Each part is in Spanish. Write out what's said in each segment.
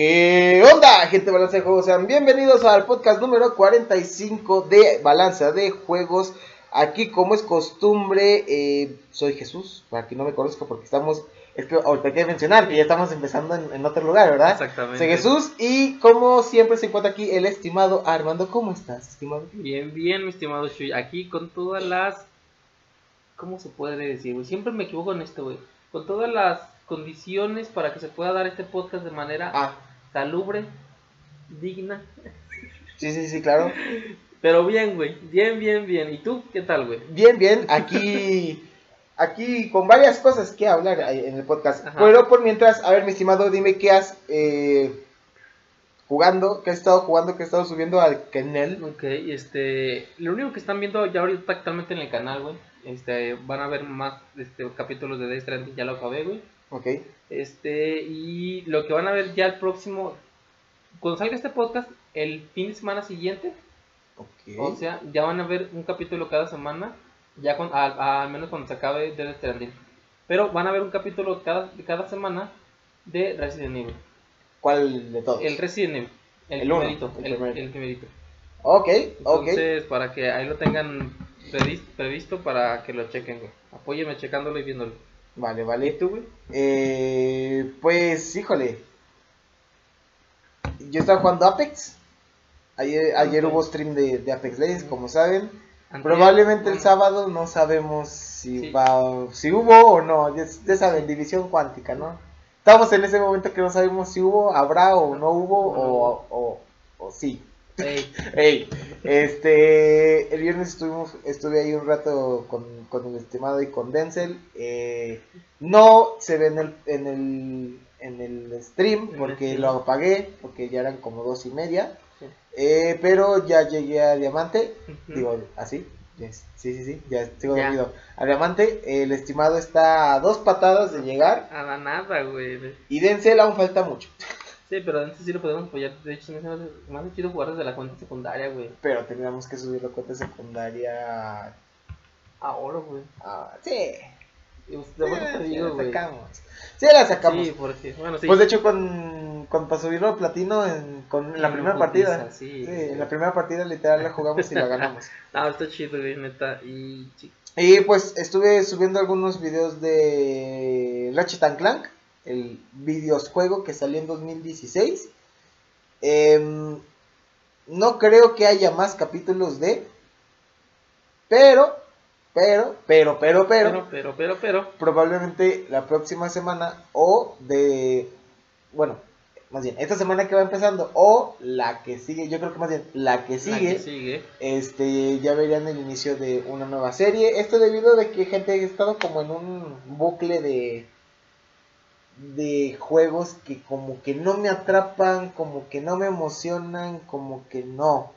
¿Qué onda, gente de Balanza de Juegos? Sean bienvenidos al podcast número 45 de Balanza de Juegos. Aquí, como es costumbre, eh, soy Jesús, para quien no me conozca, porque estamos, es que ahorita hay que mencionar que ya estamos empezando en, en otro lugar, ¿verdad? Exactamente. Soy Jesús y como siempre se encuentra aquí el estimado Armando. ¿Cómo estás, estimado? Bien, bien, mi estimado Shui. Aquí con todas las. ¿Cómo se puede decir, güey? Siempre me equivoco en esto, güey. Con todas las condiciones para que se pueda dar este podcast de manera Ah, salubre, digna. sí, sí, sí, claro. Pero bien, güey. Bien, bien, bien. ¿Y tú qué tal, güey? Bien, bien, aquí, aquí con varias cosas que hablar en el podcast. Ajá. Pero por mientras, a ver, mi estimado, dime qué has eh, jugando, qué has estado jugando, qué has estado subiendo al canal. Ok, este. Lo único que están viendo ya ahorita actualmente en el canal, güey. Este, van a ver más este, capítulos de Death Stranding, ya lo acabé, güey. Ok, Este, y lo que van a ver ya el próximo. Cuando salga este podcast, el fin de semana siguiente, ok. O sea, ya van a ver un capítulo cada semana, ya con, al, al menos cuando se acabe Death Stranding. Pero van a ver un capítulo cada, cada semana de Resident Evil. ¿Cuál de todos? El Resident Evil. El, El uno, primerito. el El, el primerito. Ok, ok. Entonces, para que ahí lo tengan previs- previsto para que lo chequen, güey. Apóyeme checándolo y viéndolo. Vale, vale. ¿Y tú, güey? Eh, pues, híjole. Yo estaba jugando Apex. Ayer, ayer Ok. hubo stream de, de Apex Legends, como saben. Probablemente el bueno, sábado no sabemos si Sí. va, si hubo o no. Ya, ya saben, división cuántica, ¿no? Estamos en ese momento que no sabemos si hubo, habrá o no hubo o, o, o sí. Ey, Ey, este, el viernes estuvimos, estuve ahí un rato con, con el estimado y con Denzel. eh, no se ve en el, en el, en el stream porque lo apagué, porque ya eran como dos y media. Eh, pero ya llegué a Diamante, digo, así. yes, Sí, sí, sí, ya sigo Ya. dormido. A Diamante, el estimado está a dos patadas de llegar. A la nada, güey. Y Denzel aún falta mucho. Sí, pero antes sí lo podemos apoyar. De hecho, me hace más chido jugar desde la cuenta secundaria, güey. Pero teníamos que subir la cuenta secundaria. Ahora, güey. Ah, sí. Y usted, bueno, Sí, sí digo, la sacamos. Sí, la sacamos. Sí, porque, bueno, sí. Pues de hecho, con, con para subirlo a platino en, con en la primera putiza, partida. Sí, Sí, en la primera partida literal la jugamos y la ganamos. No, está chido, güey, neta. Y Y pues estuve subiendo algunos videos de Ratchet Clank, el videojuego que salió en 2016. Em, no creo que haya más capítulos de. Pero, pero, pero, pero, pero. Pero, pero, pero, pero. Probablemente la próxima semana o de. Bueno, más bien, esta semana que va empezando o la que sigue, yo creo que más bien la que sigue, la que sigue. este ya verían el inicio de una nueva serie. Esto debido de que gente ha estado como en un bucle de de juegos que como que no me atrapan, como que no me emocionan, como que no.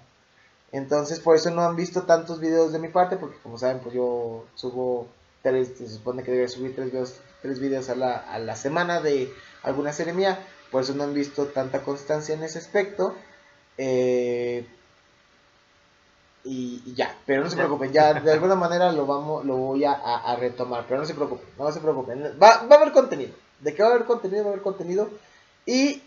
Entonces por eso no han visto tantos videos de mi parte, porque como saben, pues yo subo tres, se supone que debe subir tres videos, tres videos a la, a la semana de alguna serie mía, por eso no han visto tanta constancia en ese aspecto. Eh, y, y ya, pero no se preocupen, ya de alguna manera lo vamos, lo voy a, a- a retomar, pero no se preocupen, no se preocupen, va, va a haber contenido, de que va a haber contenido, va a haber contenido, y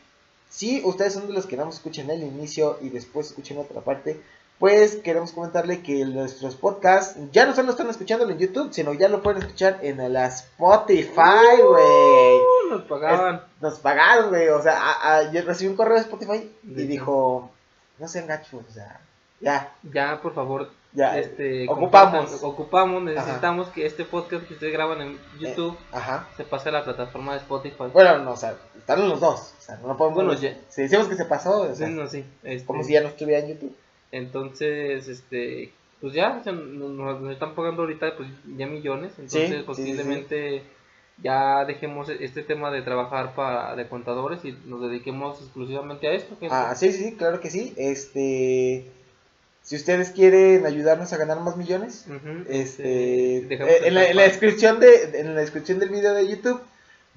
si ustedes son de los que no nos escuchan el inicio y después escuchen otra parte, pues queremos comentarle que nuestros podcasts ya no solo están escuchándolo en YouTube, sino ya lo pueden escuchar en la Spotify, güey. Uh, nos pagaban. Nos pagaron, güey. O sea, a- a- yo recibí un correo de Spotify y dijo, no sean gachos, o sea, ya, Ya, por favor, ya. este, ocupamos. compartan- ocupamos, necesitamos que este podcast que ustedes graban en YouTube Ajá. se pase a la plataforma de Spotify. Bueno, no, o sea, están los dos. O sea, no podemos. Bueno, ya- Si decimos que se pasó, o sea, Sí, no, sí. este, como si ya no estuviera en YouTube. Entonces, este, pues ya, o sea, nos, están pagando ahorita pues ya millones, entonces sí, sí, posiblemente ya dejemos este tema de trabajar para de contadores y nos dediquemos exclusivamente a esto. gente. Ah, sí, sí, claro que sí. Este. Si ustedes quieren ayudarnos a ganar más millones, este, eh, en, la, en la PayPal. descripción de en la descripción del video de YouTube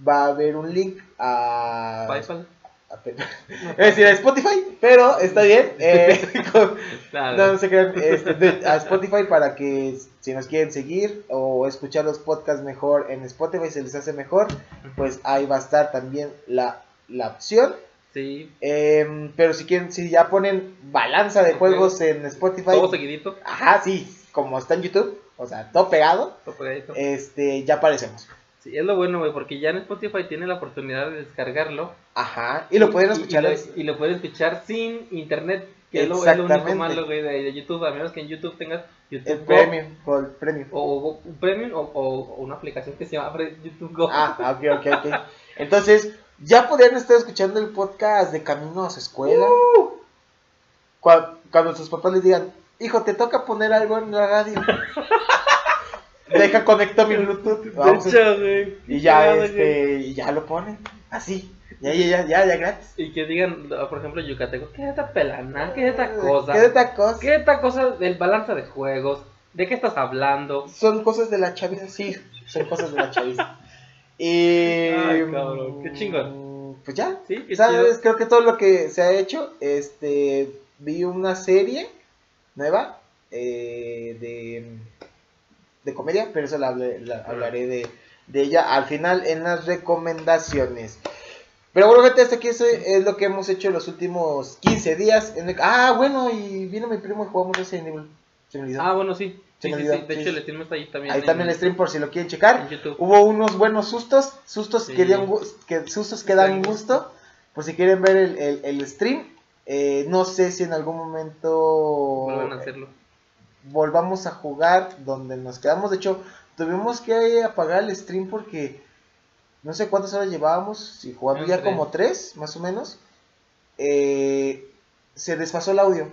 va a haber un link a, PayPal. es decir, a Spotify, pero está bien. eh, con- Claro. no, no se crean, este, de- a Spotify para que si nos quieren seguir o escuchar los podcasts mejor en Spotify se les hace mejor, pues ahí va a estar también la, la opción. Sí, Em, pero si quieren, si ya ponen balanza de juegos en Spotify, todo seguidito. ajá, sí, como está en YouTube, o sea, todo pegado, todo pegadito. este, ya aparecemos. Sí, es lo bueno, güey, porque ya en Spotify tiene la oportunidad de descargarlo. Ajá, y lo pueden Y- escuchar. Y, lo, y lo pueden escuchar sin internet, que es lo, es lo único malo, güey, de, de YouTube. A menos que en YouTube tengas YouTube el Go, premium, o el premium. O, o- un premium o, una aplicación que se llama YouTube Go. Ah, ok, ok, ok. Entonces, ya podrían estar escuchando el podcast de camino a su escuela. Cua- Cuando, sus papás les digan, hijo, te toca poner algo en la radio. Deja, conecto mi Bluetooth. Vamos hecho, güey, y ya, este, y ya lo ponen. Así. Ya, ya, ya, ya, ya, gratis. Y que digan, por ejemplo, Yucateco, ¿qué es esta pelana? ¿Qué es esta cosa? ¿Qué de esta cosa? ¿Qué es esta cosa del balance de juegos? ¿De qué estás hablando? Son cosas de la chaviza, sí. Son cosas de la chaviza. Y. Ay, cabrón, qué chingón. Pues ya. Sí, ¿Sabes? Creo que todo lo que se ha hecho, este, vi una serie nueva eh, de, de comedia, pero eso la, hablaré de, de ella al final en las recomendaciones. Pero bueno, gente, hasta aquí eso es lo que hemos hecho los últimos 15 días. en el- ah, bueno, y vino mi primo y jugamos ese nivel. Ah, bueno, sí. Sí, sí, sí. De hecho, el stream está ahí también. Ahí en- también el stream por si lo quieren checar. Hubo unos buenos sustos, sustos que dieron que sustos que dan gusto. Por si quieren ver el, el- el stream, Eh, no sé si en algún momento Vuelvan a hacerlo. volvamos a jugar donde nos quedamos. De hecho, tuvimos que apagar el stream porque no sé cuántas horas llevábamos, si jugando ya tres. como tres, más o menos. Eh, se desfasó el audio.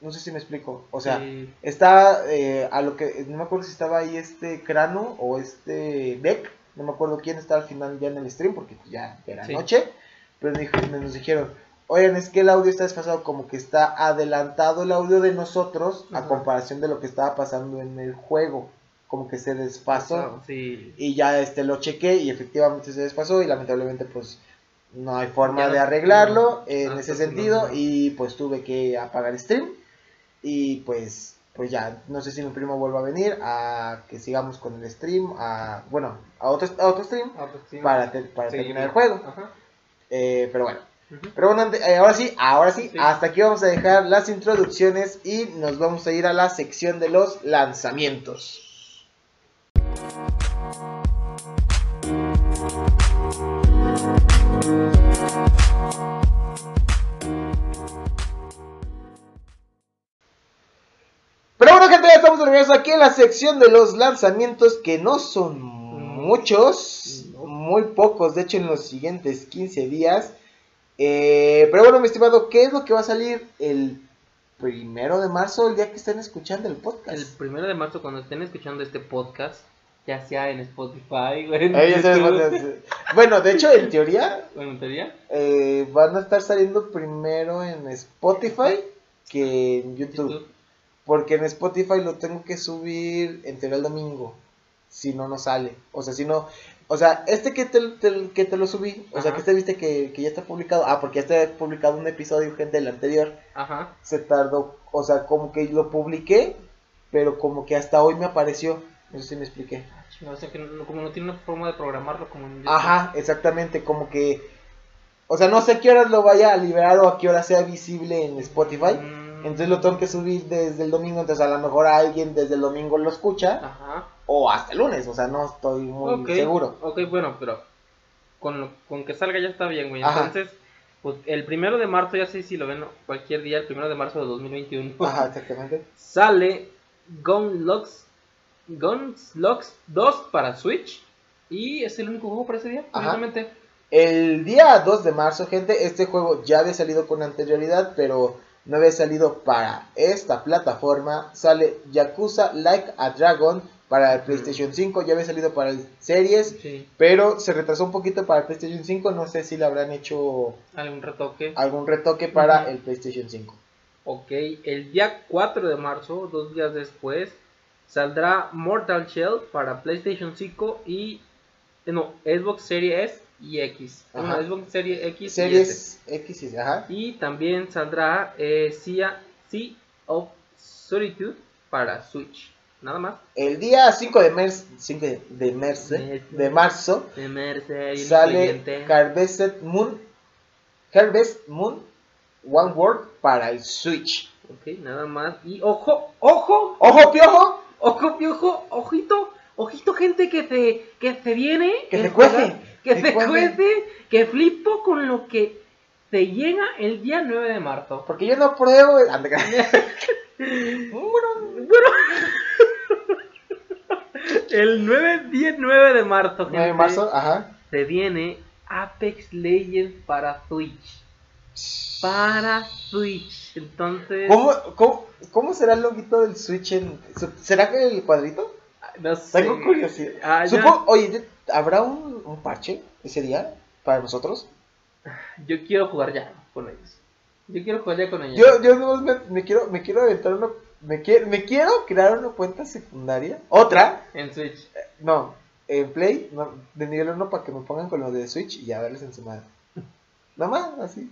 No sé si me explico. O sea, Sí. Está eh, a lo que no me acuerdo si estaba ahí este Crano o este Beck, no me acuerdo quién está al final ya en el stream porque pues, ya era Sí. noche, pero dijo- nos dijeron, oigan, es que el audio está desfasado, como que está adelantado el audio de nosotros a comparación de lo que estaba pasando en el juego, como que se desfasó Sí. y ya este lo chequé y efectivamente se desfasó y lamentablemente pues no hay forma Ya de arreglarlo no. en ese no, sentido no. y pues tuve que apagar stream y pues pues ya no sé si mi primo vuelva a venir a que sigamos con el stream a bueno a otro a otro stream para terminar el juego. Ajá. Eh, pero bueno. Pero bueno eh, ahora sí ahora sí, Sí. hasta aquí vamos a dejar las introducciones y nos vamos a ir a la sección de los lanzamientos Pero bueno, gente, ya estamos de regreso aquí en la sección de los lanzamientos que no son muchos, muy pocos, de hecho en los siguientes 15 días. Eh, pero bueno, mi estimado, ¿qué es lo que va a salir el primero de marzo, el día que estén escuchando el podcast? El primero de marzo, cuando estén escuchando este podcast, ya sea en Spotify, güey, en es. Bueno, de hecho, en teoría, bueno, en teoría, eh, van a estar saliendo primero en Spotify que en YouTube. YouTube. Porque en Spotify lo tengo que subir en teoría el domingo. Si no, no sale. O sea, si no. O sea, este que te, te- que te lo subí. O sea, que este viste que, que ya está publicado. Ah, porque ya está publicado un episodio, gente, del anterior. Ajá. Se tardó. O sea, como que lo publiqué. Pero como que hasta hoy me apareció. No sé si me expliqué. No sé, que no- como no tiene una forma de programarlo como en. Ajá, exactamente. Como que. O sea, no sé a qué horas lo vaya a liberar o a qué hora sea visible en Spotify. Mm, Entonces lo tengo que subir desde el domingo, entonces a lo mejor alguien desde el domingo lo escucha Ajá. o hasta el lunes, o sea, no estoy muy seguro. Ok, bueno, pero con, lo- con que salga ya está bien, güey. Entonces, pues el primero de marzo, ya sé si lo ven cualquier día, el primero de marzo de 2021, Ajá, exactamente. sale Gunlocks, Gunlocks 2 para Switch. Y es el único juego para ese día, Ajá. curiosamente. El día 2 de marzo, gente, este juego ya había salido con anterioridad, pero no había salido para esta plataforma. Sale Yakuza Like a Dragon para el PlayStation 5, ya había salido para el Series, Sí, pero se retrasó un poquito para el PlayStation 5, no sé si le habrán hecho algún retoque. algún retoque para el PlayStation 5. Ok, el día 4 de marzo, dos días después, saldrá Mortal Shell para PlayStation 5 y. eh, No, Xbox Series S y X. Ajá. Bueno, Xbox Series X y S. Series X, y- ajá. Y también saldrá eh, Sea, sea of Solitude para Switch. Nada más. El día 5 de, mer 5 de, de merce- Merce. de marzo De Mercer y sale. Harvested Moon Harvest Moon One World para el Switch. Ok, nada más. Y ojo, ojo, ¡Ojo, piojo! ojo, piojo, ojito, ojito, gente que te, que te viene. Que te cuece, Que te cuece. que flipo con lo que te llega el día 9 de marzo. Porque yo no pruebo. Bueno, Bueno, el 9, 10, 9 de marzo, 9 de gente, marzo, ajá. se viene Apex Legends para Switch. Para Switch. Entonces, ¿Cómo, cómo, cómo será el loguito del Switch en. ¿Será que el cuadrito? No sé. Tengo curiosidad. Ah. Supo- oye, ¿habrá un, un parche ese día para nosotros? Yo quiero jugar ya con ellos. Yo quiero jugar ya con ellos. Yo, yo me, me quiero, me quiero aventar una. Me, quiero, me quiero crear una cuenta secundaria. Otra, En Switch. no, en Play, no, de nivel 1 para que me pongan con lo de Switch y ya darles en su madre. Nada más, así.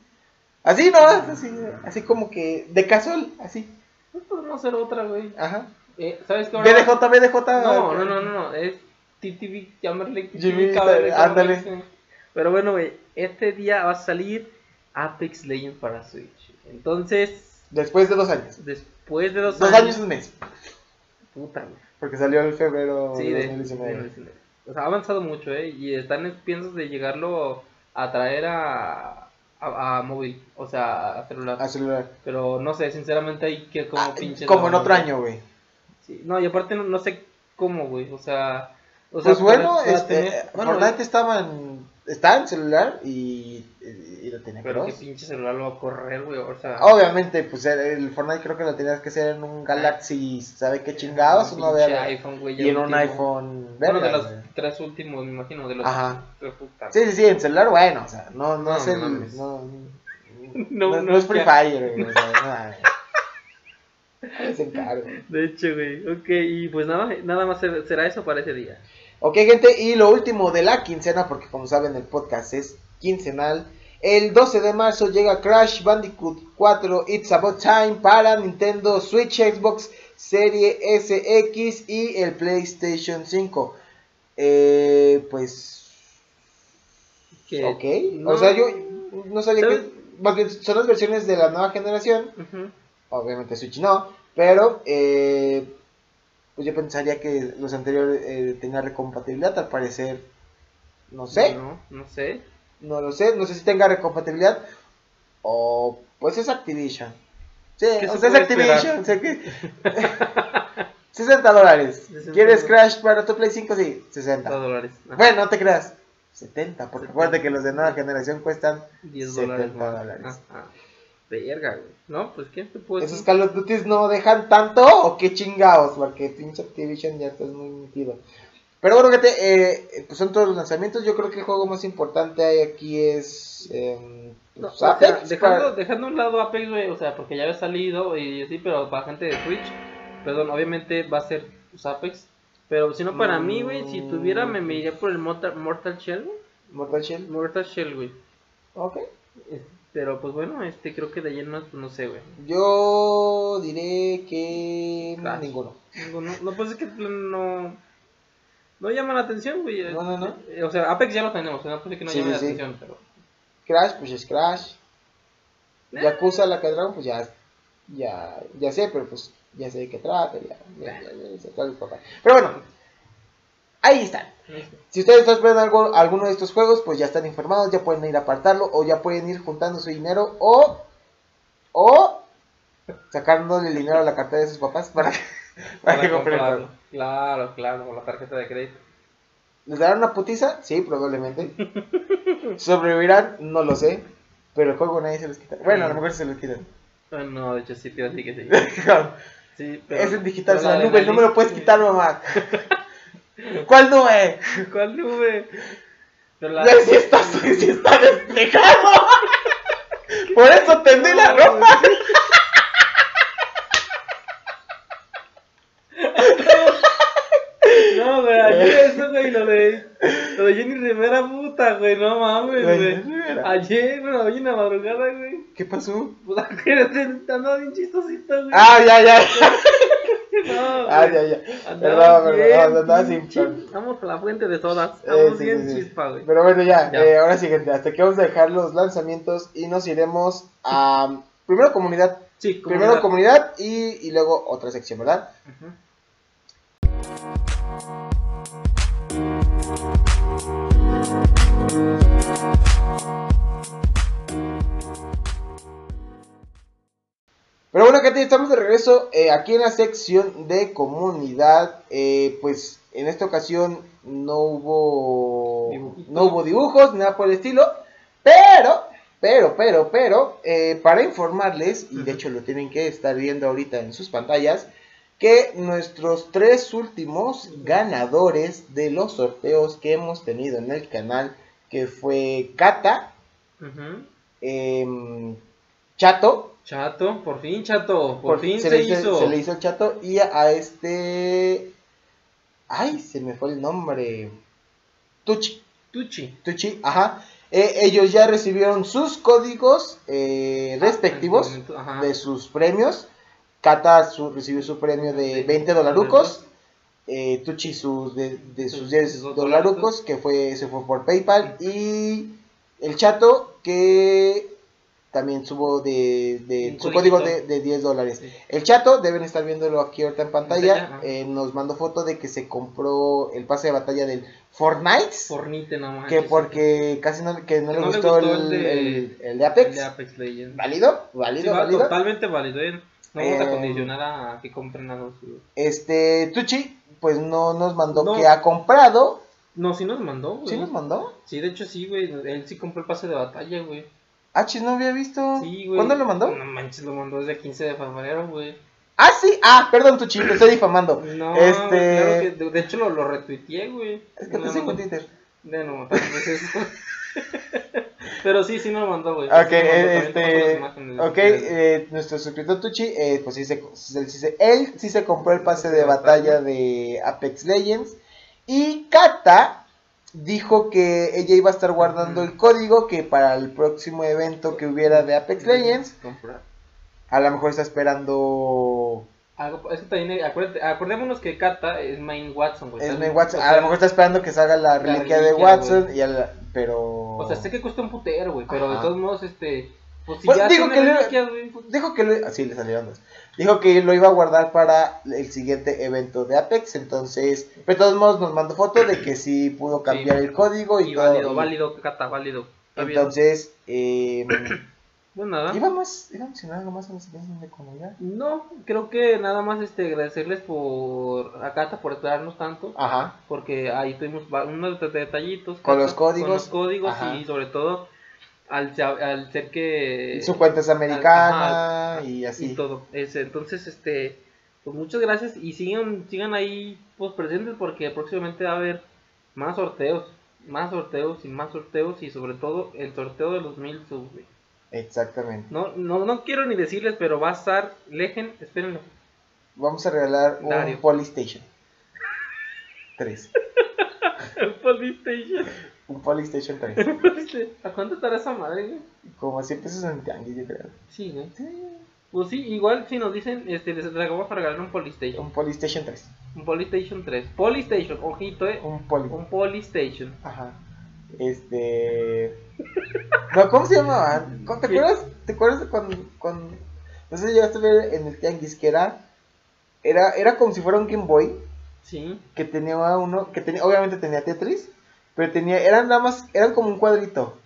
Así nomás, así, así como que de casual, así. No podemos hacer otra, güey. Ajá. Eh, ¿Sabes qué? ahora- BDJ, BDJ. No, no, no, no, no. Es TTV, llamarle Jimmy, ándale. Pero bueno, güey. Este día va a salir Apex Legends para Switch. Entonces, Después de dos años. después de dos, Dos años y un mes. Puta, güey. Porque salió en febrero Sí, de de, 2019. 2019. O sea, ha avanzado mucho, ¿eh? Y están en piensos de llegarlo a traer a, a, a móvil, o sea, a celular. A celular. Pero no sé, sinceramente hay que como Ah, pinches. como en otro año, güey. Sí, no, y aparte no, no sé cómo, güey. O sea. O sea Pues bueno, para- para este, tener- bueno, Fortnite estaba en, está en celular y, y lo tenía Pero qué pinche celular lo va a correr, güey. O sea. Obviamente, pues el, el Fortnite creo que lo tenías que hacer en un Galaxy, ¿sabe qué chingados? un Uno pinche de iPhone, güey. y en un iPhone Bueno, de los tres últimos, me imagino, de los Ajá. tres. Sí, sí, sí, en celular, bueno, o sea, no, no, No, es el, no, No, no, no no, es Free. Fire, güey, o sea, De hecho, güey. Ok, y pues nada, nada más ser- será eso para ese día. Ok, gente, y lo último de la quincena, porque como saben, el podcast es quincenal. El 12 de marzo llega Crash Bandicoot 4 It's About Time para Nintendo Switch, Xbox Serie SX y el PlayStation 5. Eh, pues. Que- Ok. no- O sea, yo no sabía ¿Sabes? que. Más bien, son las versiones de la nueva generación. Ujú. Obviamente Switch no, pero eh, pues yo pensaría que los anteriores eh, tenían recompatibilidad, al parecer, no sé, no. No, no sé. lo sé, no sé si tenga recompatibilidad o pues es Activision. Sí, ¿Qué o se sea, es Activision, o sea que 60 dólares. 60 ¿Quieres. Crash para tu Play 5? Sí, 60. dólares. Bueno, no te creas. 70, porque 70. acuérdate que los de nueva generación cuestan 10 dólares 70 más. dólares. Verga, güey. No, pues ¿qué te puedo ¿Esos? Call of Duty no dejan tanto o qué chingados? Porque pinche Activision ya está muy metido. Pero bueno, gente, eh, pues son todos los lanzamientos. Yo creo que el juego más importante hay aquí es. No, pues, o sea, Apex, dejando, para- dejando a un lado Apex, güey, o sea, porque ya había salido y así, pero para gente de Switch, perdón, obviamente va a ser pues, Apex. Pero si no para mí, güey, si tuviera, me, me iría por el Mortal, Mortal Shell, güey. Mortal Shell. Mortal Shell, güey. Ok. Pero pues bueno, este creo que de ahí en más, pues no sé, güey. Yo diré que. Crash. Ninguno. Digo, No, pues es que no. No llama la atención, güey. No, no, no. Eh, O sea, Apex ya lo tenemos, no puede que no Sí, llame sí, la sí. atención, pero. Crash, pues es Crash. Eh. Yakuza la Dragon, pues ya. Ya, ya sé, pero pues ya sé de qué trata. Ya, ya, ya, ya sé papá. Pero bueno. Ahí están. Si ustedes están esperando algo, alguno de estos juegos, pues ya están informados, ya pueden ir a apartarlo o ya pueden ir juntando su dinero o o sacándole el dinero a la cartera de sus papás para que, para que el comprarlo. Claro, claro, con la tarjeta de crédito. ¿Les darán una putiza? Sí, probablemente. ¿Sobrevivirán? No lo sé. Pero el juego nadie se los quita. Bueno, a lo mejor se los quitan. Ah, No, de hecho sí, te así que sí. Sí, es en digital, pero la nube, no me lo puedes quitar, mamá. ¿Cuál nube? ¿Cuál nube? Pero la... Si está, si está despejado. Por eso tendí la ropa. No, güey, ayer eso, güey, lo de, lo de Jenny Rivera, puta, güey, no mames, güey. Ayer, bueno, hoy en la madrugada, güey. ¿Qué pasó? Pues acuérdate, andaba bien chistosito, güey. Ah, ya, ya. Ah, ya, ya. Perdón, perdón, andaba sin plan. Vamos a la fuente de todas. Eh, Vamos sí, bien sí, sí. chispa, güey. Pero bueno, ya, Ya. eh, ahora sí, gente, hasta aquí vamos a dejar los lanzamientos y nos iremos a primero comunidad, Sí, primero comunidad y, y luego otra sección, ¿verdad? Pero bueno, gente, estamos de regreso eh, aquí en la sección de comunidad. Eh, pues en esta ocasión no hubo no hubo dibujos, nada por el estilo. Pero, pero, pero, pero, eh, para informarles, y de hecho lo tienen que estar viendo ahorita en sus pantallas, que nuestros tres últimos ganadores de los sorteos que hemos tenido en el canal, que fue Kata, em, Chato, Chato, por fin, chato. Por, por- fin se, hizo, hizo. se le hizo el chato y a, a este ay se me fue el nombre Tuchi Tuchi. Tuchi ajá Eh, ellos ya recibieron sus códigos eh, respectivos Ah, ajá. de sus premios Kata su- recibió su premio de 20 dolarucos eh, Tuchi sus de, de sus Sus 10 dos dolarucos que fue se fue por PayPal y el chato que también subo de, su código de, de 10 dólares. Sí. El chato, deben estar viéndolo aquí ahorita en pantalla, eh, nos mandó foto de que se compró el pase de batalla del Fortnite, Fornite nomás. que porque casi no, que no, Que le, no le gustó gustó el, el de- el- el de Apex. De Apex Legends. ¿Válido? ¿Válido? totalmente válido. ¿eh? No vamos Eh, a condicionar a que compren a los. Este, Tuchi, pues no nos mandó No. que ha comprado. No, sí nos mandó, güey. ¿Sí nos mandó? Sí, de hecho sí, güey. Él sí compró el pase de batalla, güey. Ah, chis, no había visto. Sí, güey. ¿Cuándo lo mandó? No manches, lo mandó desde el 15 de febrero, güey. Ah, sí. Ah, perdón, Tuchi, te estoy difamando. No, Este- claro que de, de hecho lo, lo retuiteé, güey. Es que No, te sigo en Twitter. De no, vez eso. Pero sí, sí me lo mandó, güey. Ok, Sí este, ok, eh, nuestro suscriptor Tuchi, eh, pues sí se, él, sí se, él sí se compró el pase de batalla de Apex Legends. Y Kata dijo que ella iba a estar guardando el código que para el próximo evento que hubiera de Apex Legends, a lo mejor está esperando... Algo, es que también, acuérdate, acordémonos que Kata es Main Watson, güey. Es mi Watson, o a lo mejor está esperando que salga la reliquia de reliquia, Watson, y a la- pero... O sea, sé que cuesta un putero, güey, pero de todos modos, este... Pues si Pues, ya tiene que le- güey, pues, Dijo que lo, así le salieron dos. Dijo que lo iba a guardar para el siguiente evento de Apex, entonces, de todos modos nos mandó foto de que sí pudo cambiar Sí. el código y, y todo, válido, válido, Kata, válido. Entonces, eh, Pues nada. iba más, iba a mencionar algo más en la de comunidad. No, creo que nada más este agradecerles por a Cata por esperarnos tanto, Ajá, porque ahí tuvimos unos det- detallitos Con Cata, los códigos. con los códigos Ajá. y sobre todo al, al ser que su cuenta es americana ajá, y así. y todo. Entonces este pues muchas gracias y sigan sigan ahí pues presentes porque próximamente va a haber más sorteos, más sorteos y más sorteos y sobre todo el sorteo de los mil subs. Exactamente. No, no, no quiero ni decirles, pero va a estar Legend, espérenlo. Vamos a regalar un. Polystation 3. El Polystation. Un Polystation 3. ¿A cuánto estará esa madre, güey? Como 100 pesos en tianguis, yo creo. Sí, güey. Pues sí, igual si nos dicen, este, les les vamos a regalar un Polystation. Un Polystation 3. Un Polystation 3. Polystation, ojito, eh. Un Poly. Un Polystation. Ajá. Este. No, ¿cómo se llamaba? ¿Cómo- ¿Te acuerdas? ¿Te acuerdas de cuando, cuando. No sé si llegaste a ver en el tianguis que era. Era, era como si fuera un Game Boy. Sí. Que tenía uno. Que tenía. Obviamente tenía Tetris. Pero tenía. Eran nada más. Eran como un cuadrito.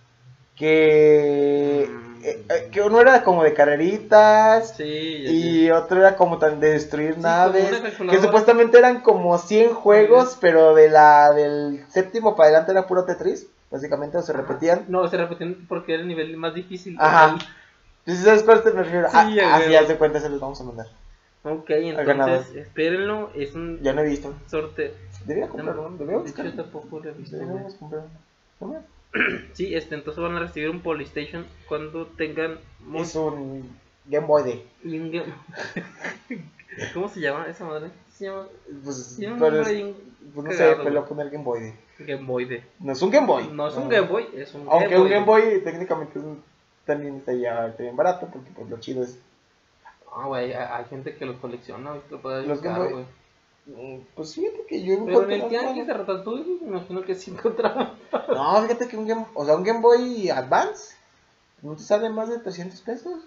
Que. Mm. eh, eh, que uno era como de carreritas. Sí. Y otro era como tan de destruir naves. Que supuestamente eran como 100 juegos, pero de la del séptimo para adelante era puro Tetris. Básicamente, o se repetían. No, se repetían porque era el nivel más difícil. Ajá. Entonces, ¿sabes cuál te me refiero? Sí, Ah, así, haz de cuenta, se los vamos a mandar. Ok, entonces, espérenlo. Es un Ya no he visto. sorteo. Debería comprarlo, ¿no? Debería buscar. yo tampoco lo he visto. Deberíamos comprarlo. ¿No? Sí, este, entonces van a recibir un Polystation cuando tengan Es un Game Boy de. y un Game- ¿Cómo se llama esa madre? Se llama Pues, tiene un pero es- bien pues no sé, pero le voy a poner Game Boy de. Game Boy de. No es un Game Boy. No es un Game Boy, es un Aunque Game un Boy. Game Boy técnicamente es un- también estaría, estaría bien barato, porque pues lo chido es Ah, güey, hay, hay gente que los colecciona, que lo puede Los Game Boy. Mm, Pues fíjate que yo Pero en el tianguis de Ratatouille, me imagino que sí encontraba. No, fíjate que un Game, o sea, un Game Boy Advance no te sale más de 300 pesos.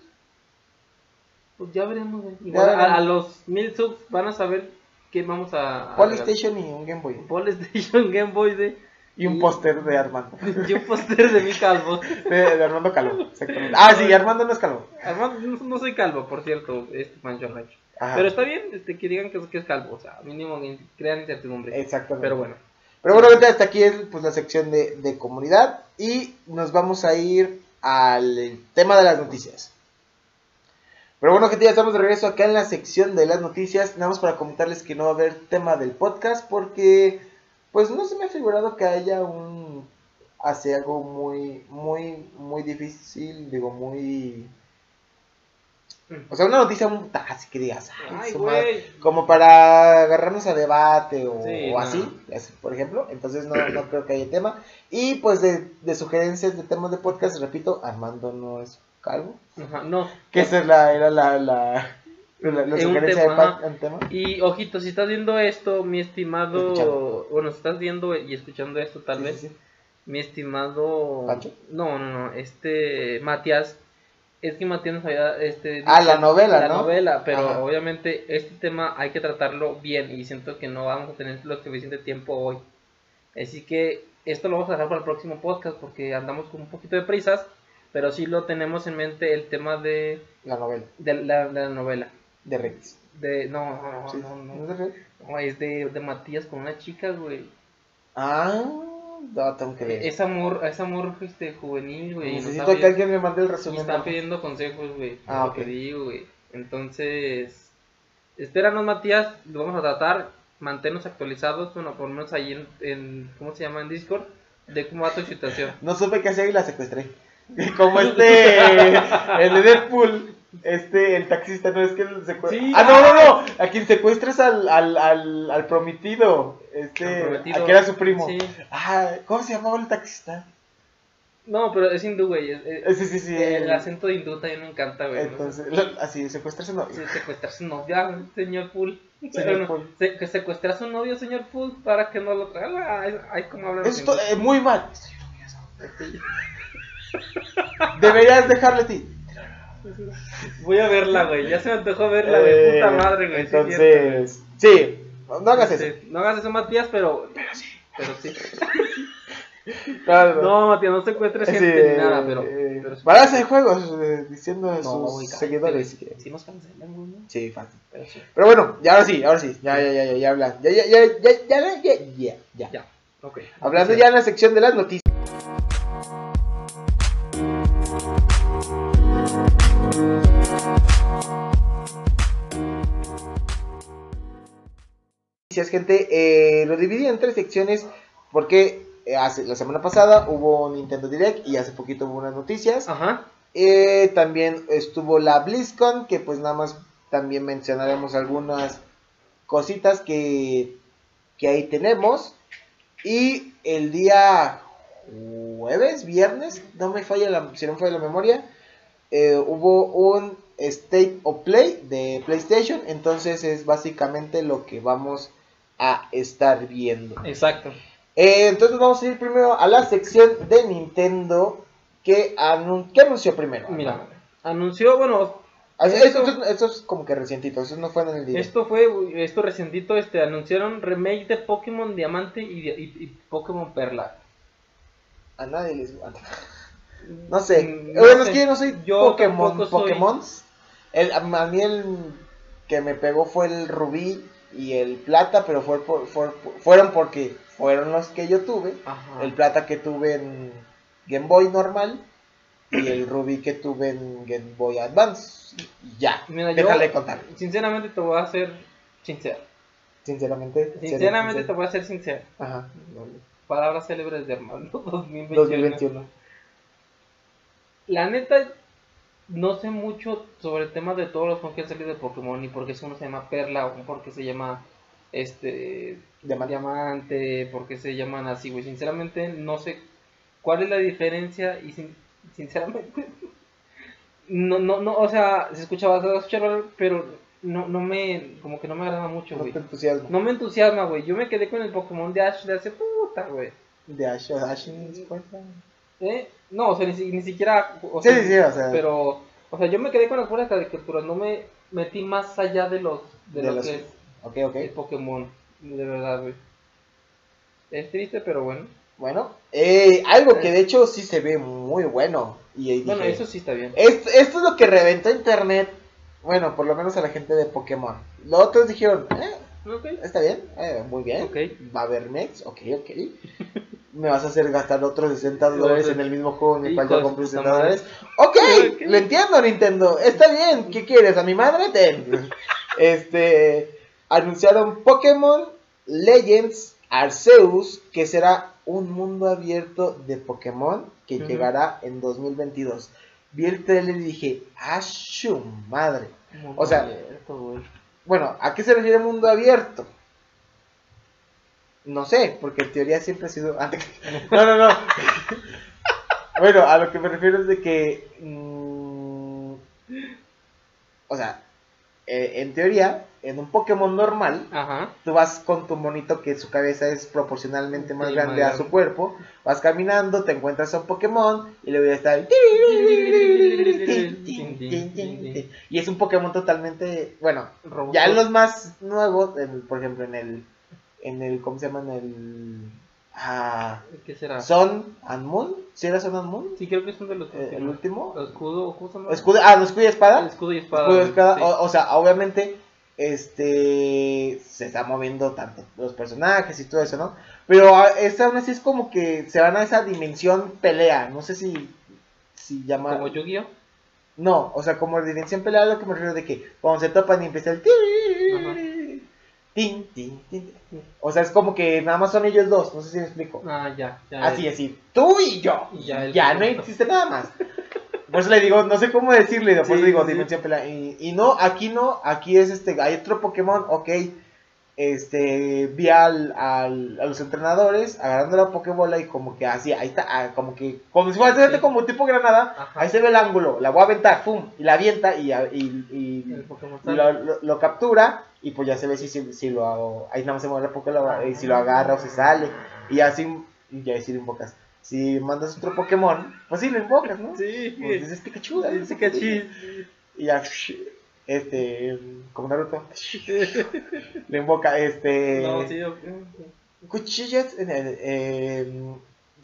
Pues ya veremos. Igual Ya a, los mil subs van a saber qué vamos a... a Polystation y un Game Boy. Polystation, Game Boy de... Y un póster de Armando. y un póster de mi calvo. De, de Armando Calvo. exactamente. Ah, sí, Armando no es Calvo. Además, no, no soy calvo, por cierto, este Pancho Rancho. Ajá. Pero está bien este, que digan que, es- que es calvo, o sea, mínimo crean incertidumbre. Exactamente. Pero bueno. Pero bueno, gente, hasta aquí es pues, la sección de, de comunidad y nos vamos a ir al tema de las noticias. Pero bueno, gente, ya estamos de regreso acá en la sección de las noticias. Nada más para comentarles que no va a haber tema del podcast porque pues no se me ha figurado que haya un... hace algo muy, muy, muy difícil, digo, muy... O sea, una noticia. Así que digas, ay, Ay, como para agarrarnos a debate o, Sí, o no. así, así, por ejemplo. Entonces no, no creo que haya tema. Y pues de, de sugerencias de temas de podcast, repito, Armando no es calvo. Ajá, no. Que esa es la, era la, la, la, la un tema, de ajá. pa- un tema. Y ojito, si estás viendo esto, mi estimado. Escuchando. Bueno, si estás viendo y escuchando esto, tal Sí, vez. sí, sí. Mi estimado. ¿Pancho? No, no, no. Este. Matías. Es que Matías nos había. Este, Ah, la novela, La ¿no? novela, pero Ajá. obviamente este tema hay que tratarlo bien. Y siento que no vamos a tener lo suficiente tiempo hoy. Así que esto lo vamos a dejar para el próximo podcast porque andamos con un poquito de prisas. Pero sí lo tenemos en mente el tema de, La novela de, la, de la novela. De Rex. De, no, no, no, Sí, no, no. ¿no es de Rex? No, es de, de Matías con una chica, güey. Ah, no, tengo que ver. Es amor, es amor este, juvenil, güey. y Necesito que alguien me mande el Y resumen. están ¿no? pidiendo consejos, güey. Ah, ok. que digo, güey. Entonces, espéranos, Matías. Lo vamos a tratar. Manténnos actualizados. Bueno, por lo menos ahí en, en- ¿cómo se llama? En Discord. De cómo va tu situación. No supe qué hacer y la secuestré. Como este, el de Deadpool, este, el taxista, no es que el secuestra. Sí. ah, no, no, no, a quien secuestras al, al, al, al prometido, este, Al prometido. a que era su primo. Sí. Ah, ¿cómo se llamaba el taxista? No, pero es hindú, güey. es- es- Eh, Sí, sí, sí. el el- acento de hindú también me encanta, güey. no sé. entonces, lo- así, secuestra a su novio. Sí, secuestrar a su novia, señor Pool. Señor se- que secuestre a su novio, señor Pool, para que no lo traiga. Ay, ay, cómo hablan Esto es muy mal. Deberías dejarle a ti. Pues Voy a verla, güey. Ya se me antojó verla, güey. Eh, Puta madre, güey. Entonces, sí. No, hagas eso. No hagas eso, Matías, pero. Pero sí. Pero sí. No, Matías, no te encuentres gente ni nada, pero. Eh, pero Van hacer juegos eh, diciendo sus seguidores. Pero, que... Si nos. Sí, fácil. Pero, sí. pero bueno, ya ahora sí, ahora sí. Ya, ya, ya, ya, ya, habla. Ya, ya, ya, ya, ya, ya, ya. Hablando ya en la sección de las noticias. Gente, eh, lo dividí en tres secciones porque eh, hace, la semana pasada hubo un Nintendo Direct y hace poquito hubo unas noticias. Ajá. Eh, también estuvo la BlizzCon, que pues nada más también mencionaremos algunas cositas que, que ahí tenemos. Y el día jueves, viernes, no me falla la, si no me falla la memoria, eh, hubo un State of Play de PlayStation. Entonces es básicamente lo que vamos a estar viendo. Exacto. Eh, entonces vamos a ir primero a la sección de Nintendo. Que, anun- ¿qué anunció primero? Mira, anunció, bueno, Ah, esto- Esto, es como que recientito, eso no fue en el directo. esto fue, esto recientito, este, anunciaron remake de Pokémon Diamante y, de- y- y Pokémon Perla. A nadie les gusta. No sé. Mm, bueno, es sé. que yo no soy Yo Pokémon. soy. Pokémon. El, a mí el que me pegó fue el rubí y el plata, pero fue por- fue- fueron porque fueron los que yo tuve. Ajá. El plata que tuve en Game Boy normal y el rubí que tuve en Game Boy Advance. Y ya, Mira, yo- déjale contar. Sinceramente te voy a ser sincero. Sinceramente. Sinceramente te voy a ser sincero. Ajá. Palabras célebres de Armando 2021. 2021. La neta, no sé mucho sobre el tema de todos los juegos que han salido de Pokémon, ni por qué uno se llama Perla, o por qué se llama este Diamante. Diamante, por qué se llaman así, güey. Sinceramente, no sé cuál es la diferencia y sin- sinceramente no, no, no, o sea, se escuchaba, se escuchaba, pero no, no me, como que no me agrada mucho, No güey. te entusiasma. No me entusiasma, güey. Yo me quedé con el Pokémon de Ash de hace puta, güey. De Ash, Ash cuenta. ¿Eh? No, o sea, ni, si- ni siquiera. O Sí, sea, sí, sí, o sea. Pero, o sea, yo me quedé con las puras caricaturas. No me metí más allá de los. De, De lo los- que es Ok, el ok. Pokémon. De verdad, güey. Es triste, pero bueno. Bueno, eh, algo que de hecho sí se ve muy bueno. Y Bueno, eso sí está bien. esto, esto es lo que reventó internet. Bueno, por lo menos a la gente de Pokémon. Los otros dijeron, eh, Ok. está bien, eh, muy bien. Ok. Va a haber next, ok, ok. Me vas a hacer gastar otros 60 dólares en el mismo juego en el cual yo compré su 60 puta madre. dólares. Ok, lo entiendo, Nintendo. Está bien, ¿qué quieres? ¿A mi madre? Ten. Este. Anunciaron Pokémon Legends Arceus, que será un mundo abierto de Pokémon que llegará en 2022. Vi el trailer y dije, ¡ah, su madre! Mundo O sea- abierto. Bueno, ¿a qué se refiere mundo abierto? No sé, porque en teoría siempre ha sido... No, no, no. bueno, a lo que me refiero es de que... mm, o sea, eh, en teoría, en un Pokémon normal, Ajá. tú vas con tu monito que su cabeza es proporcionalmente más Sí, grande a su cuerpo, vas caminando, te encuentras a un Pokémon y le voy a estar... Y es un Pokémon totalmente... Bueno, ya en los más nuevos, en- por ejemplo, en el, en el, ¿cómo se llama? En el, ah, ¿Qué será? Sun and Moon, ¿sí era Sun and Moon? Sí, creo que son de los Eh, el último. Escudo, ¿cómo? Escudo, ah, no, escudo y espada. Escudo y espada. Escudo y espada, sí. o, o sea, obviamente, este, se está moviendo tanto los personajes y todo eso, ¿no? Pero ah, esta aún así es como que se van a esa dimensión pelea, no sé si, si llama... Como Yu-Gi-Oh. No, o sea, como dimensión pelea, lo que me refiero de que cuando se topan y empieza el Ajá. Tin, tin, tin. O sea, es como que nada más son ellos dos, no sé si me explico. Ah, ya, ya. Así, así, tú y yo. Y ya Ya, no existe nada más. Por eso le digo, no sé cómo decirle, por Sí, eso digo sí. dimensión pelea. Y, y no, aquí no, aquí es este, hay otro Pokémon, ok. Este, vi al, al- a los entrenadores agarrando la Pokébola y como que así, ahí está, ah, como que, como si fuera Sí. como tipo granada, Ajá. Ahí se ve el ángulo, la voy a aventar, pum, y la avienta y, y, y- lo, lo- lo captura y pues ya se ve si, si, si lo hago, ahí nada más se mueve la y si lo agarra o se sale y así, ya lo invocas. Si mandas otro Pokémon, pues sí lo invocas, ¿no? Sí, Pues dices Pikachu, Ese cachis. Y ya, este, como Naruto, le invoca, este, No, sí, cuchillas, eh, eh,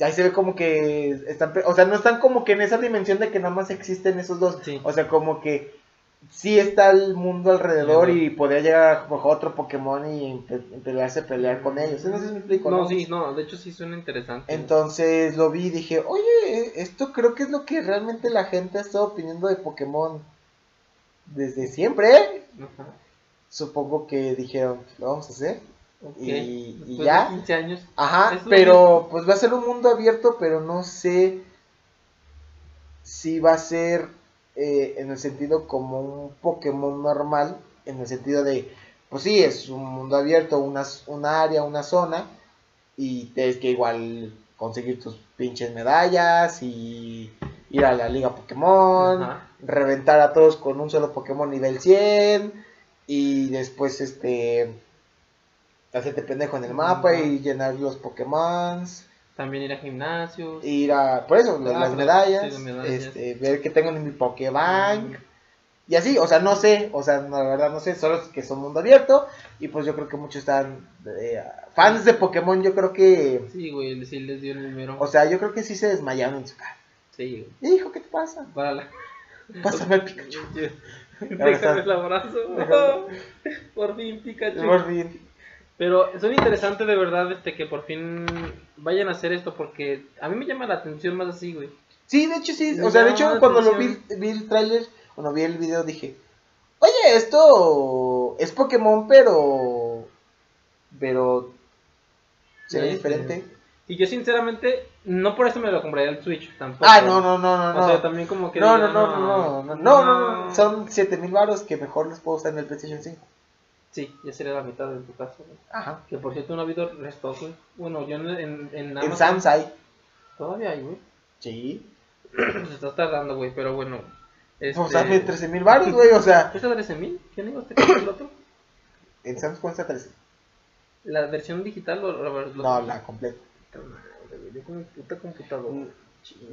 ahí se ve como que están, o sea, no están como que en esa dimensión de que nada más existen esos dos, Sí. o sea, como que sí está el mundo alrededor y podría llegar a otro Pokémon y empe- pelearse, pelear con ellos, no sé si me explico, No, sí, no, de hecho sí suena interesante. Entonces lo vi y dije, oye, esto creo que es lo que realmente la gente ha estado pidiendo de Pokémon desde siempre, ¿eh? Ajá. Supongo que dijeron, lo vamos a hacer. Y- ya. De 15 años. Ajá, pero pues va a ser un mundo abierto, pero no sé si va a ser eh, en el sentido como un Pokémon normal, en el sentido de, pues sí, es un mundo abierto, una, una área, una zona, y tienes que igual conseguir tus pinches medallas y ir a la liga Pokémon, Ajá. reventar a todos con un solo Pokémon nivel 100 y después este hacerte pendejo en el mapa Ajá. y llenar los Pokémon, También ir a gimnasios. ir a por eso las, Ah, las medallas, sí, las medallas. este ver qué tengo en mi Pokébank y así, o sea, no sé, o sea, no, la verdad no sé, solo es que son mundo abierto y pues yo creo que muchos están eh, fans de Pokémon, yo creo que Sí, güey, sí les dio el número. o sea, yo creo que sí se desmayaron en su cara. Sí. Hijo, ¿qué te pasa? Para la. Pásame el Pikachu. Déjame el abrazo. Por fin, Pikachu. Por fin. Pero son interesantes de verdad este que por fin vayan a hacer esto porque a mí me llama la atención más así, güey. Sí, de hecho sí. Me O sea, de hecho cuando lo vi, vi el tráiler, cuando vi el video dije, oye, esto es Pokémon, pero... Pero... Se ve Sí, diferente. Y yo sinceramente no por eso me lo compraría el Switch tampoco. Ah, no, no, no, no, O no. sea, también como que no, diga, no, no, no, no, no, no, no, no, son 7000 baros que mejor los puedo usar en el PlayStation 5. Sí, ya sería la mitad en tu caso. güey. Ajá. Que por cierto no ha habido resto, güey. Bueno, yo en, en, en En Amazon- Samsung. Todavía hay, güey. Sí. Se está tardando, güey, pero bueno. Este, Pues dame 13 mil baros, güey, o sea. ¿Cuesta 13 mil? ¿Quién dijo este el otro? En Sam's cuesta 13. ¿La versión digital o la? No, la completa. Yo con mi puta computadora. Mm,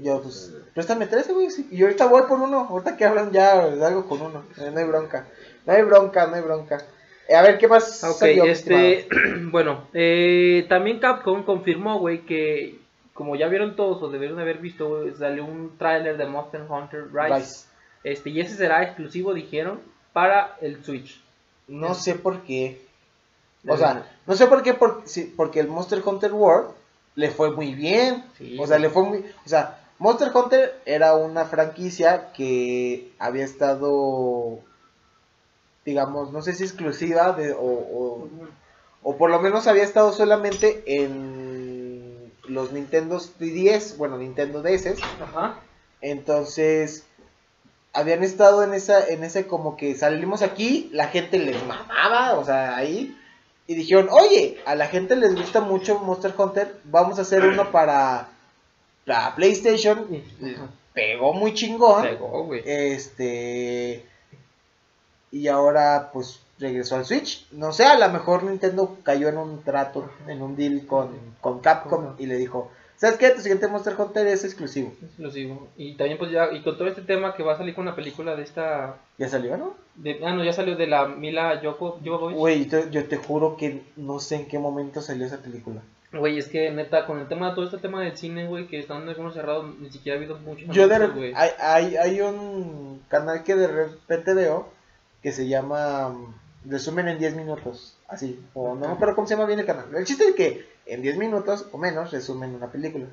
Yo, pues, préstame 13, güey. sí. Y ahorita voy por uno. Ahorita que hablan ya de algo con uno. Eh, No hay bronca. No hay bronca, no hay bronca. Eh, a ver, ¿qué más? Ok, salió, este, bueno, eh, también Capcom confirmó, güey, que como ya vieron todos o debieron haber visto, güey, salió un tráiler de Monster Hunter Rise. Este, y ese será exclusivo, dijeron, para el Switch. No sé por qué. O sea, no sé por qué, por- sí, porque el Monster Hunter World le fue muy bien. Sí, o sea, le fue muy. O sea, Monster Hunter era una franquicia que había estado. Digamos, no sé si exclusiva de, o, o, o por lo menos había estado solamente en los Nintendo 10, bueno, Nintendo DS. Ajá. Entonces, habían estado en esa, en ese como que salimos aquí, la gente les mamaba, o sea, ahí. Y dijeron, oye, a la gente les gusta mucho Monster Hunter, vamos a hacer uno para la PlayStation. Pegó muy chingón. Pegó, güey. Este. Y ahora, pues, regresó al Switch. No sé, a lo mejor Nintendo cayó en un trato, en un deal con, con Capcom y le dijo: ¿Sabes qué? Tu siguiente Monster Hunter es exclusivo. Exclusivo. Y también, pues ya, y con todo este tema que va a salir con la película de esta. ¿Ya salió, no? De, ah, no, ya salió de la Mila Jovovich. Güey, te- yo te juro que no sé en qué momento salió esa película. Güey, es que neta, con el tema, todo este tema del cine, güey, que están algunos cerrados, ni siquiera ha habido mucho. Yo de anuncios, re- güey. hay, hay, hay un canal que de repente veo que se llama Resumen en 10 minutos. Así, o no me acuerdo cómo se llama bien el canal. El chiste es que en 10 minutos o menos resumen una película.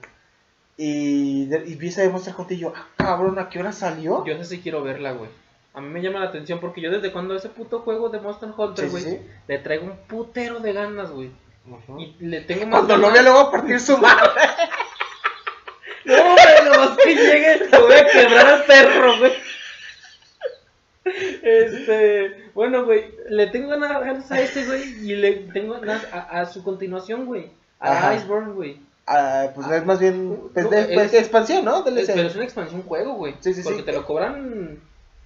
Y, de- y vi esa de Monster Hunter y yo, ah, cabrón, ¿a qué hora salió? Yo no sé si quiero verla, güey. A mí me llama la atención porque yo desde cuando ese puto juego de Monster Hunter, güey, sí, sí. le traigo un putero de ganas, güey. Y le tengo más Cuando lo vea, le voy a partir su madre. No, güey, nomás que llegue, te voy a quebrar al perro, güey. Este, bueno, güey, le tengo ganas a este, güey, y le tengo ganas a, a su continuación, güey. A Ajá. Iceborne, güey. Ah, pues es más bien pues, de, es- pues, de expansión, ¿no? DLC. Pero es una expansión juego, güey. Sí, sí, sí. Porque te lo cobran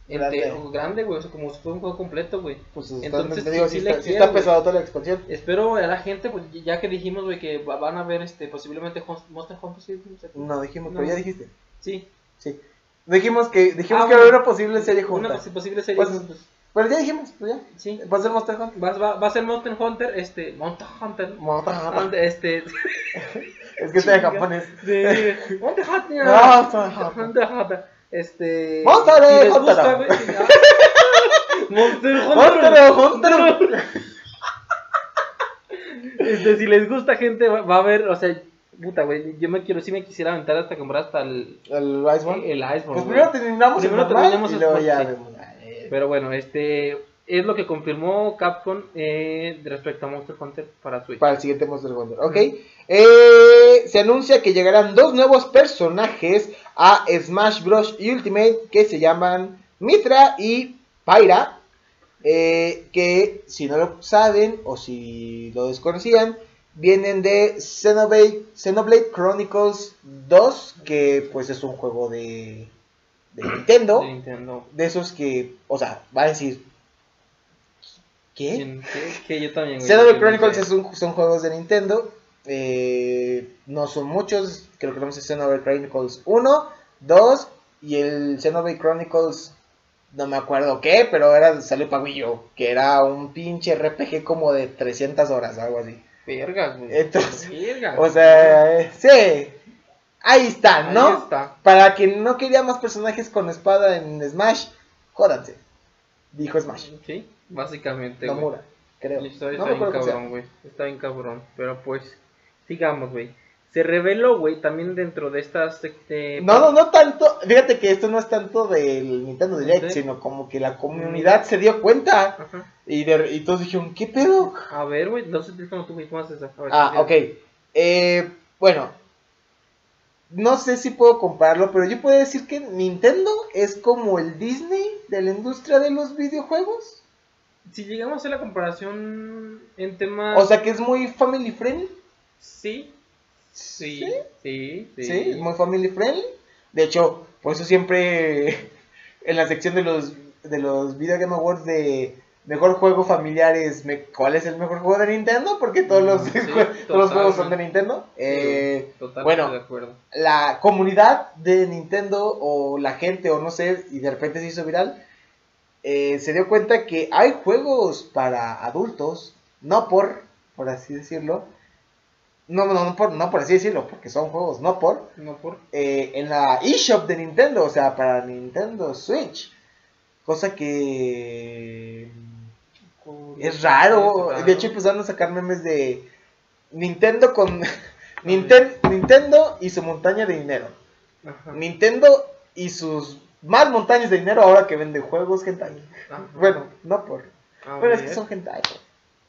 Grande. entero, grande, güey. O sea, como si fuera un juego completo, güey. Pues Entonces, te digo, sí le está, quiero, pesado toda la expansión. Espero a la gente, pues ya que dijimos, güey, que va- van a ver este posiblemente Monster Hunter. ¿sí? No, dijimos, No. pero ya dijiste. Sí. Sí. Dijimos que, dijimos Ah, que bueno. una posible serie junta. Una posi- posible serie. Pues- pues, Pero ya dijimos, pues ya. sí. Va a ser Monster Hunter. Va, va, va a ser Monster Hunter, este, Monster Hunter. Monster Hunter. Hunter, Este, Es que está en japonés. de Monster Hunter. Monster Hunter. Hunter, Hunter. Este. Monster si les Hunter. si- ah. Monster Monster Hunter. Hunter. Este, si les gusta, gente, va, va a haber, o sea, puta, güey, yo me quiero, sí me quisiera aventar hasta comprar hasta el, El Iceborne. el Iceborne. Pues primero terminamos el Primero normal terminamos y el luego ya sí. vemos. Pero bueno, este es lo que confirmó Capcom eh, respecto a Monster Hunter para Switch. Para el siguiente Monster Hunter. Ok. Eh, se anuncia que llegarán dos nuevos personajes a Smash Bros. Ultimate que se llaman Mitra y Pyra. eh, que si no lo saben o si lo desconocían, vienen de Xenoblade, Xenoblade Chronicles 2, que pues es un juego de, de Nintendo. De Nintendo. De esos que, o sea, va a decir, ¿qué? ¿Quién- qué? Que yo también. Xenoblade Chronicles es un- son juegos de Nintendo. eh, no son muchos. Creo que tenemos el Xenoblade Chronicles 1, 2 y el Xenoblade Chronicles. No me acuerdo qué, pero era salió para Wii U, Que era un pinche RPG como de 300 horas, algo así. Verga, güey. Entonces. O sea, eh, sí. Ahí está, Ahí ¿no? está. Para quien no quería más personajes con espada en Smash, jódanse. Dijo Smash. Sí, básicamente. güey. Nomura, creo. La historia No está bien cabrón, güey. Está bien cabrón. Pero pues, sigamos, güey. Se reveló, güey, también dentro de estas. Este, No, no, no tanto. Fíjate que esto no es tanto del Nintendo Direct, sino como que la comunidad se dio cuenta. Ajá. Y, de- y todos dijeron, ¿qué pedo? A ver, güey, no sé cómo tú ¿cómo haces eso. A ver, Ah, ok. Eh, bueno, no sé si puedo compararlo, pero yo puedo decir que Nintendo es como el Disney de la industria de los videojuegos. Si llegamos a hacer la comparación en temas. O sea que es muy family friendly. sí. Sí, sí, sí. Sí, es muy family friendly. De hecho, por eso siempre en la sección de los, de los Video Game Awards de mejor juego familiares, me- ¿cuál es el mejor juego de Nintendo? Porque todos los, Mm, sí, todos los juegos son de. Nintendo. Eh, Totalmente bueno. de acuerdo. la comunidad de Nintendo o la gente o no sé, y de repente se hizo viral, eh, se dio cuenta que hay juegos para adultos, no por, por así decirlo, no, no, no, por, no por así decirlo, porque son juegos no por, No por. eh, en la eShop de Nintendo, o sea, para Nintendo Switch. Cosa que es raro. De hecho, empezaron a sacar memes de Nintendo con Ninten- Nintendo y su montaña de dinero. Ajá. Nintendo y sus más montañas de dinero ahora que venden juegos hentai. Ajá. Bueno, no por. Bueno, es que son hentai.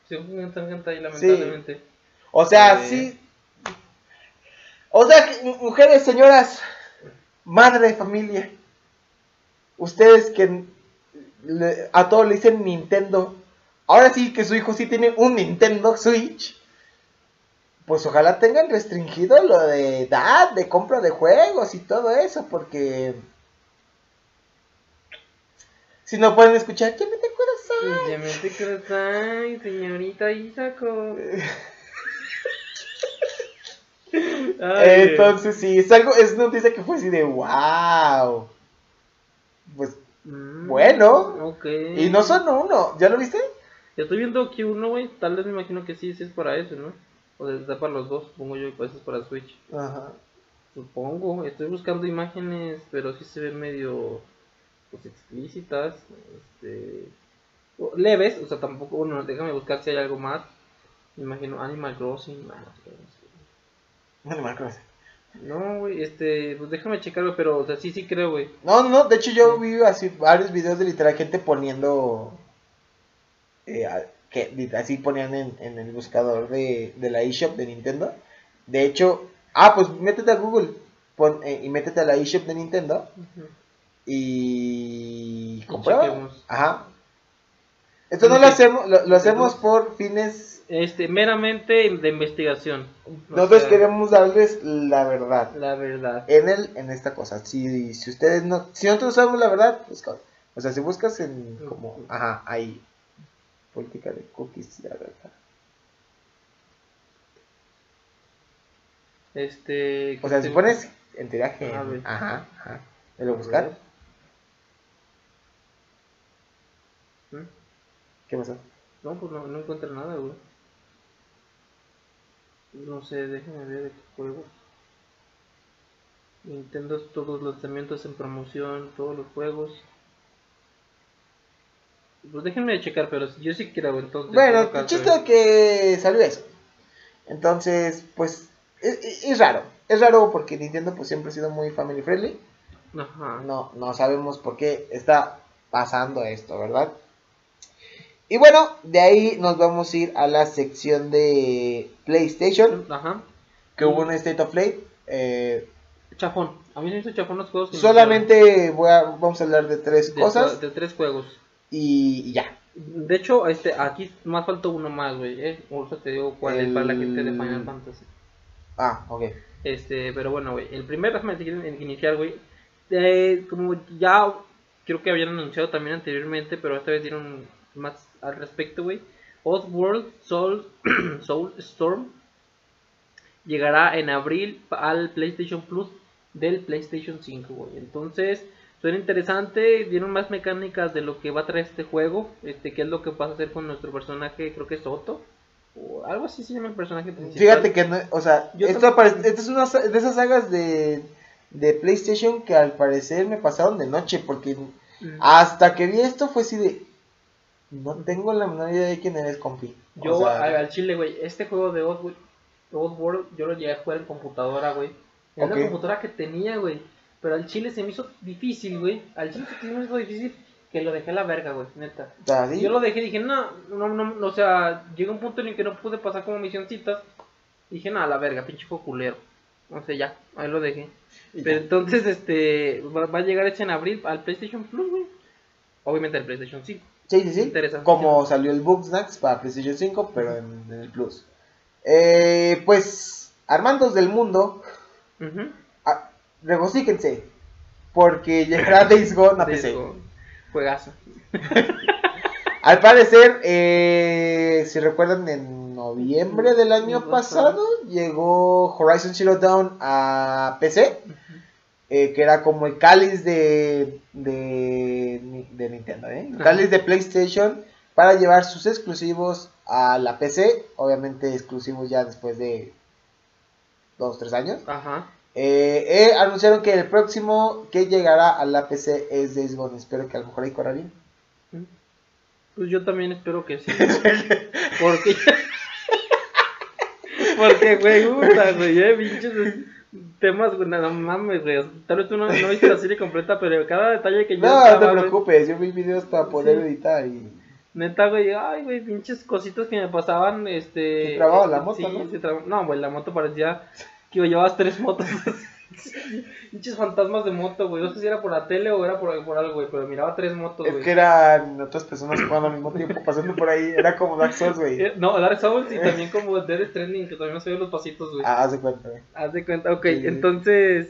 Sí, gente ahí, lamentablemente. O sea, sí. O sea, mujeres, señoras, madre de familia, ustedes que le- a todos le dicen Nintendo, ahora sí que su hijo sí tiene un Nintendo Switch, pues ojalá tengan restringido lo de edad, de compra de juegos y todo eso, porque si no pueden escuchar, ¿qué me te Ya me te señorita Isako. Entonces sí, es algo, es noticia que fue así de wow. Pues, mm, bueno. Y no son uno, ¿ya lo viste? Estoy viendo aquí uno, güey. Tal vez me imagino que sí, sí es para eso, ¿no? O sea, está para los dos, supongo yo, y pues es para Switch. Ajá. Supongo. Estoy buscando imágenes, pero sí se ven medio. Pues explícitas. Este. Leves, o sea, tampoco. Bueno, déjame buscar si hay algo más. Me imagino Animal Crossing. pero no sé. Animal Crossing. No, güey, este. Pues déjame checarlo, pero, o sea, sí, sí creo, güey. No, no, de hecho yo vi así varios videos de literal gente poniendo eh, que así ponían en, en el buscador de, de la eShop de Nintendo. De hecho, ah, pues métete a Google pon, eh, y métete a la eShop de Nintendo y comprueba. Ajá. Esto no lo hacemos, lo, lo hacemos por fines. Este, meramente de investigación. Nosotros sea, queremos darles la verdad La verdad. en el, en esta cosa. Si, si ustedes no, si nosotros sabemos la verdad, pues o sea, si buscas en como, ajá, ahí, política de cookies, la verdad. Este. O sea, si ¿qué- pones en tiraje, ajá, ajá, de lo buscar, ¿Mm? ¿qué pasó? No, pues no, no encuentro nada, güey. No sé, déjame ver de qué juegos. Nintendo, todos los lanzamientos en promoción, todos los juegos. Pues déjenme checar, pero yo sí creo entonces. en Bueno, el chiste que salió eso. Entonces, pues, es, es- es raro. Es raro porque Nintendo pues siempre ha sido muy family friendly. Ajá. No, no sabemos por qué está pasando esto, ¿verdad? Y bueno, de ahí nos vamos a ir a la sección de PlayStation, Ajá. que hubo un State of Play. eh, Chafón. A mí me hizo chafón los juegos. solamente voy a- vamos a hablar de tres de, cosas de tres juegos. y, y ya. De hecho, este, aquí más faltó uno más, güey. Eh. Ahorita te digo cuál es para la gente de Final Fantasy. Ah, ok. Este, pero bueno, güey. El primer, déjame iniciar, güey. eh, como ya creo que habían anunciado también anteriormente, pero esta vez dieron más al respecto, güey. Oddworld Soul, Soul Storm llegará en abril al PlayStation Plus del PlayStation 5, güey. Entonces, suena interesante. Dieron más mecánicas de lo que va a traer este juego. Este, qué es lo que vas a hacer con nuestro personaje, creo que es Otto. O algo así se llama el personaje principal. Fíjate que, no, o sea, Yo esto, esta es una de esas sagas de, de PlayStation que al parecer me pasaron de noche, porque Mm. hasta que vi esto fue así de... No tengo la menor idea de quién eres, compi. O Yo sea, al, chile, güey, este juego de Oddworld, Oddworld, yo lo llegué a jugar en computadora, güey. Era la computadora que tenía, güey. Pero al chile se me hizo difícil, güey. Al chile se me hizo difícil que lo dejé a la verga, güey, neta. Yo lo dejé y dije, no, no, no, o sea, llegó un punto en el que no pude pasar como misioncitas. Dije, no, a la verga, pinche juego culero. No sé, ya, ahí lo dejé. Pero entonces, este, va, va a llegar ese en abril al PlayStation Plus, güey. Obviamente al PlayStation 5. Sí, sí, sí. Como salió el Snacks para PlayStation 5, pero en, en el Plus. Eh, pues, Armandos del mundo, Ujú. ah, regocíquense. porque llegará Days Gone a PC. Gone. Juegazo. Al parecer, eh, si recuerdan, en noviembre del año pasado llegó Horizon Zero Dawn a PC, eh, que era como el cáliz de, de, de Nintendo, ¿eh? El cáliz de PlayStation para llevar sus exclusivos a la PC, obviamente exclusivos ya después de dos, tres años. Ajá. Eh, eh, anunciaron que el próximo que llegará a la PC es Days Gone. Espero que a lo mejor ahí corra bien. Pues yo también espero que sí. Porque. Porque, güey, puta, güey, eh, pinches temas, güey, nada mames, güey. Tal vez tú no, no viste la serie completa, pero cada detalle que yo. No, no estaba, te güey, preocupes, yo vi videos para poder Sí. editar y... Neta, güey, ay, güey, pinches cositas que me pasaban, este... Se trababa la moto, sí, ¿no? se trababa- No, güey, la moto parecía que llevabas tres motos. pinches fantasmas de moto, güey. No sé si era por la tele o era por, por algo, güey, pero miraba tres motos, Es güey. que eran otras personas jugando al mismo tiempo, pasando por ahí. Era como Dark Souls, güey. Eh, No, Dark Souls y también como Dead Stranding, que todavía no se ven los pasitos, güey. Ah, haz de cuenta, güey. Haz de cuenta, ok, Sí. entonces,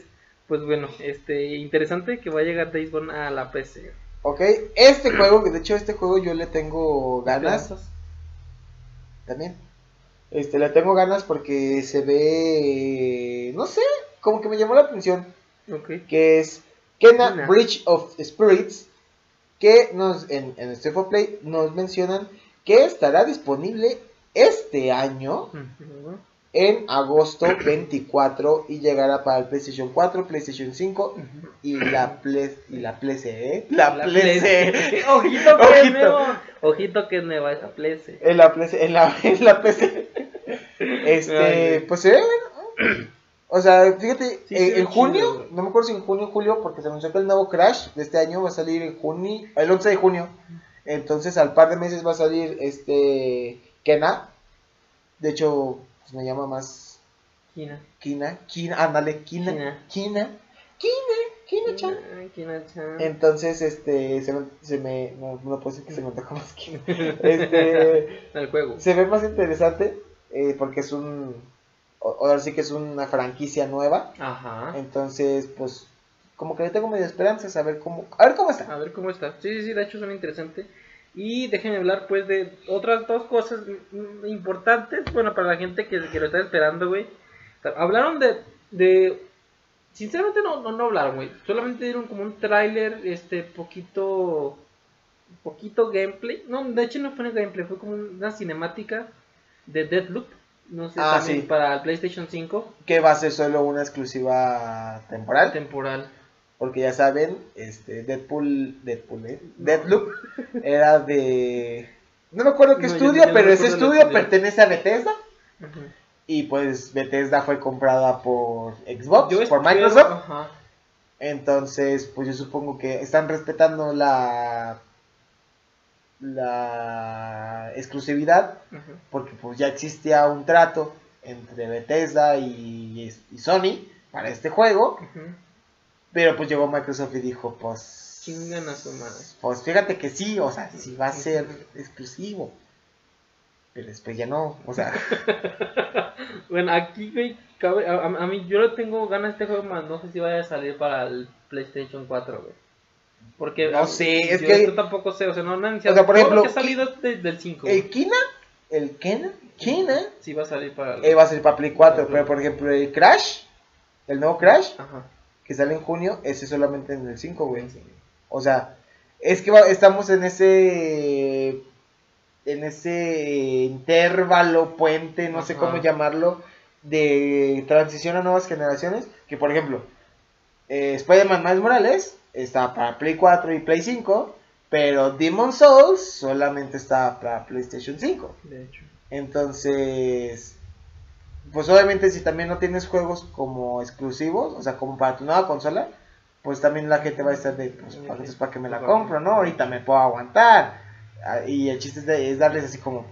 pues bueno, este, interesante que va a llegar Days Gone a la PC. Ok, este juego, que de hecho este juego yo le tengo ganas ¿Esperanzas? también. Este, le tengo ganas porque se ve, no sé, como que me llamó la atención. Que es Kena. Bridge of Spirits, que nos en, en of Play nos mencionan que estará disponible este año en agosto 24 y llegará para el PlayStation 4, PlayStation 5 y la Play y la Play ¿eh? la, La. Ojito que es Ojito. nuevo. Ojito que es nueva esa en la Play en la, en la PC. Este, Ay, pues se ve bueno. O sea, fíjate, Sí, eh, en junio, chido, no me acuerdo si en junio o julio, porque se anunció que el nuevo Crash de este año va a salir en junio, el 11 de junio. Entonces, al par de meses va a salir este Kena. De hecho, pues, me llama más Kina. Kina, Kina, ándale, Kina, Kina. Kina, Kina, Kina, chan. Ay, Kina chan. Entonces, este, se me, se me no, no puedo decir que se me antoja más Kina. Este, El juego. se ve más interesante eh, porque es un, ahora sí que es una franquicia nueva. Ajá. Entonces, pues, como que le tengo medio esperanzas a ver cómo, a ver cómo está. A ver cómo está. Sí, sí, sí, de hecho suena interesante. Y déjenme hablar pues de otras dos cosas importantes, bueno, para la gente que, que lo está esperando, güey. Hablaron de, de... Sinceramente no, no, no hablaron, güey. Solamente dieron como un tráiler, este, poquito... Poquito gameplay. No, de hecho no fue un gameplay, fue como una cinemática de Deadloop. No sé, Ah, también sí. para el PlayStation 5. Que va a ser solo una exclusiva temporal. Temporal. Porque ya saben, este, Deadpool, Deadpool, ¿eh? Deadloop era de... No me acuerdo qué No, estudio, no pero ese estudio pertenece a Bethesda. Y pues Bethesda fue comprada por Xbox, Yo por Microsoft. Ajá. Entonces, pues yo supongo que están respetando la la exclusividad porque pues ya existía un trato entre Bethesda y, y Sony para este juego, pero pues llegó Microsoft y dijo, pues Chingan a su madre. Pues fíjate que sí, o sea, sí va a ser exclusivo. Pero después ya no, o sea, Bueno, aquí, güey, cabe- a, a- mí yo le tengo ganas de este juego, más no sé si vaya a salir para el PlayStation 4, güey. Porque No sé, es yo que- esto tampoco sé, o sea, no han anunciado. O sea, por ejemplo, lo que ha salido de- del 5. el Kina, el Kena, Kina, Sí va a salir para el... eh, va a ser para Play 4, pero por ejemplo el Crash, el nuevo Crash, Ajá. que sale en junio, ese solamente en el 5, güey. O sea, es que va- estamos en ese en ese intervalo, puente, no sé cómo llamarlo, de transición a nuevas generaciones, que por ejemplo, eh, Spider-Man Miles Morales está para Play 4 y Play 5, pero Demon Souls solamente está para PlayStation 5. De hecho. Entonces, pues obviamente si también no tienes juegos como exclusivos, o sea, como para tu nueva consola, pues también la gente va a estar de, pues, para, entonces, ¿para que me la compro, no? Ahorita me puedo aguantar. Ah, Y el chiste es, de- es darles así como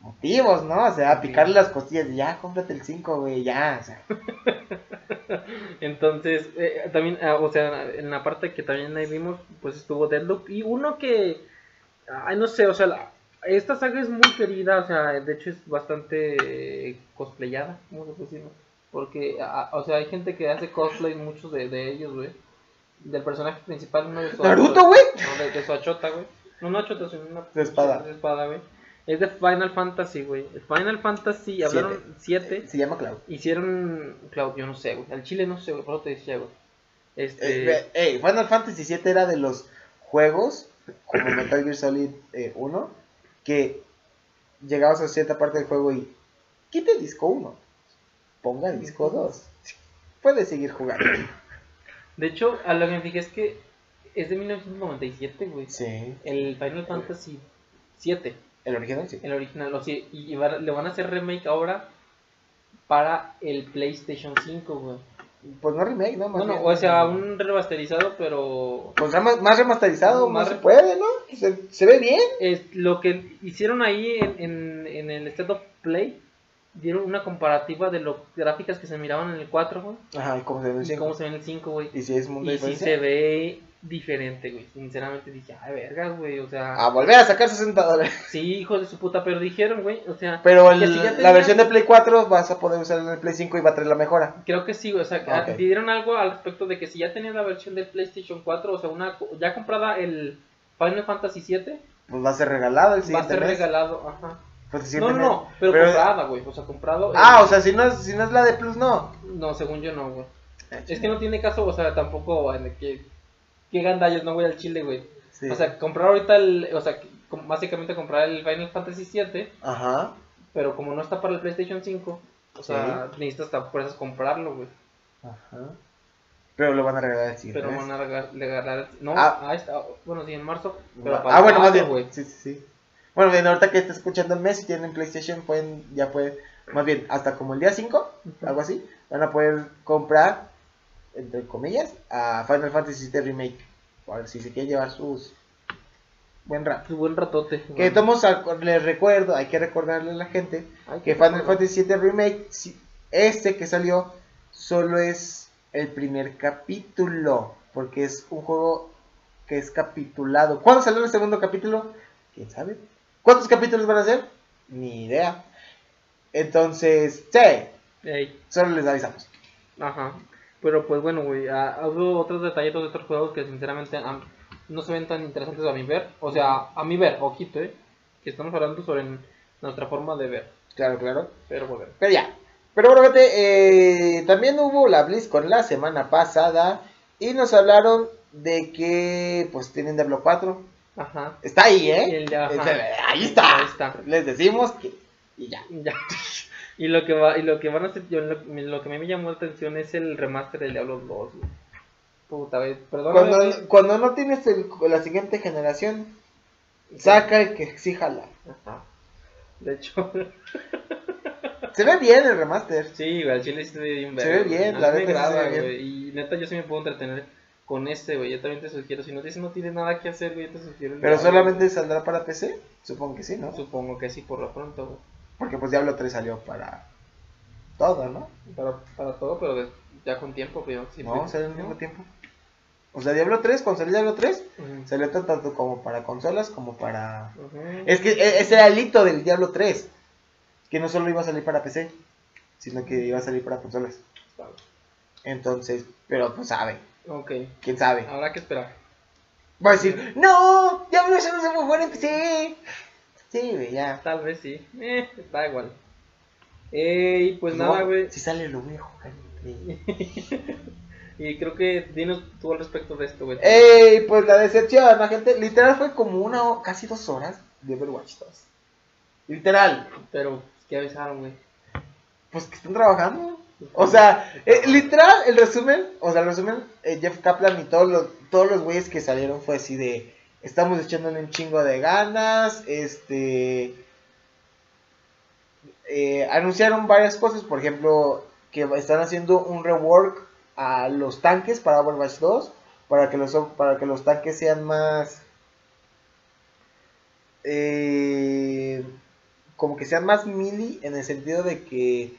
motivos, ¿no? O sea, picarle las costillas y ya, cómprate el 5, güey, ya, o sea. Entonces, eh, también, ah, o sea, en la parte que también ahí vimos, pues estuvo Deadloop. Y uno que, ay, no sé, o sea, la- esta saga es muy querida, o sea, de hecho es bastante cosplayada, ¿cómo se puede decir? Porque, ah, o sea, hay gente que hace cosplay, muchos de, de ellos, güey. del personaje principal, no de su Naruto, güey. No, de, de su achota, güey. No, no achota, sino una De espada. de espada, güey. Es de Final Fantasy, güey. Final Fantasy, hablaron 7. Se llama Cloud. Hicieron, Cloud, yo no sé, güey. Al chile no sé, güey. Por te decía, güey. Este. Eh, Final Fantasy VII era de los juegos, como Metal Gear Solid eh, 1, que llegabas a cierta parte del juego y quite disco 1, ponga disco 2. Puedes seguir jugando. De hecho, a lo que me fijé es que es de 1997, güey. Sí. El Final Fantasy 7, El original sí. el original, o sea, y va- le van a hacer remake ahora para el PlayStation 5, güey. Pues no remake, ¿no? Más Bueno, bien- o sea, un remasterizado, pero Pues rema- más remasterizado, Más más se puede, ¿no? Se, se ve bien. es lo que hicieron ahí en, en, en el State of Play, dieron una comparativa de las gráficas que se miraban en el 4, güey, Ajá, y como se ve en el y cinco. cómo se ve en el 5, güey. Y si es mundo Y diferencia. se ve diferente, güey. Sinceramente dije, ay, verga, güey, o sea... A volver a sacar 60 dólares. Sí, hijos de su puta, pero dijeron, güey, o sea, Pero el- la versión de Play 4 vas a poder usar en el Play 5 y va a traer la mejora. creo que sí, güey, o sea, Ah, ok. dieron algo al respecto de que si ya tenías la versión del PlayStation 4, o sea, una ya comprada el Final Fantasy 7, Pues va a ser regalado el va a siguiente ser mes. regalado, ajá. Pues el No, siguiente no, no, pero, Pero- comprada, güey, o sea, comprado. Ah, el- o sea, si no, es, si no es la de Plus, no. No, según yo no, güey. Es que no tiene caso, o sea, tampoco, en que, que gandallas, no voy al chile, güey. Sí. O sea, comprar ahorita el, o sea, básicamente comprar el Final Fantasy 7, Ajá. pero como no está para el PlayStation 5, o sea, necesitas hasta eso comprarlo, güey. Ajá. Pero lo van a regalar el siguiente Pero van a regalar, regalar- no, Ah. ahí está, bueno, sí, en marzo, pero para ah, bueno, más bien. güey. Sí, sí, sí. Bueno, bien, ahorita que está escuchando el mes, si tienen PlayStation, pueden, ya pueden, más bien, hasta como el día 5, Ujú. algo así, van a poder comprar, entre comillas, a Final Fantasy VII Remake. Por si se quiere llevar sus buen rato. Buen ratote. Que güey. tomos, les recuerdo, hay que recordarle a la gente Ay, que Final bueno. Fantasy VII Remake, este que salió, solo es el primer capítulo, porque es un juego que es capitulado. ¿Cuándo salió el segundo capítulo? ¿Quién sabe? ¿Cuántos capítulos van a ser? Ni idea. Entonces, sí, solo les avisamos. ajá. Pero pues bueno, güey, hubo otros detallitos de otros juegos que sinceramente am- no se ven tan interesantes a mi ver. O sea, a mi ver, ojito, eh. Que estamos hablando sobre nuestra forma de ver. Claro, claro. Pero bueno. Pero ya. Pero bueno, gente, eh, también hubo la BlizzCon la semana pasada y nos hablaron de que pues tienen Diablo 4. Ajá. Está ahí, ¿eh? el ajá. Ahí está. Ahí está. Les decimos que y ya. Ya. Y lo que va, y lo que van a hacer, yo, lo, lo que a mí me llamó la atención es el remaster del Diablo 2, güey. Puta, güey, perdón. Cuando, cuando no tienes el- la siguiente generación, saca el que sí jala. Ajá. De hecho, Se ve bien el remaster. sí, güey, al chile se ve bien Se ve bien, la mí me neta sí se agrada, ve bien. güey. Y neta, yo sí me puedo entretener con este, güey. Yo también te sugiero. Si no dices no tienes nada que hacer, güey, yo te sugiero. el Pero solamente saldrá para PC. Supongo que sí, ¿no? Supongo que sí, por lo pronto, güey. Porque pues Diablo 3 salió para todo, ¿no? Para, para todo, pero de- ya con tiempo, güey. sí, No, pues, salió al mismo tiempo. O sea, Diablo 3, cuando salió Diablo 3, Ujú. salió tan- tanto como para consolas como para... Es que e- ese era el hito del Diablo 3. Que no solo iba a salir para PC, sino que iba a salir para consolas. Entonces, pero pues sabe, Ok, quién sabe. habrá que esperar. Va a decir, no, Diablo eso no se puede jugar en PC. Sí, güey, ya. Tal vez sí. Eh, da igual. Ey, pues No, nada, güey. Si sale lo voy a jugar. Y creo que dinos tú al respecto de esto, güey. Ey, pues la decepción, la gente, literal fue como una o casi dos horas de Overwatch 2. Literal, Pero, ¿qué avisaron, güey? pues que están trabajando. O sea, eh, literal, el resumen, o sea, el resumen, eh, Jeff Kaplan y todos los, todos los güeyes que salieron fue así de, estamos echándole un chingo de ganas, este, eh, anunciaron varias cosas, por ejemplo, que están haciendo un rework a los tanques para Overwatch 2, para que los, para que los tanques sean más, eh, como que sean más melee en el sentido de que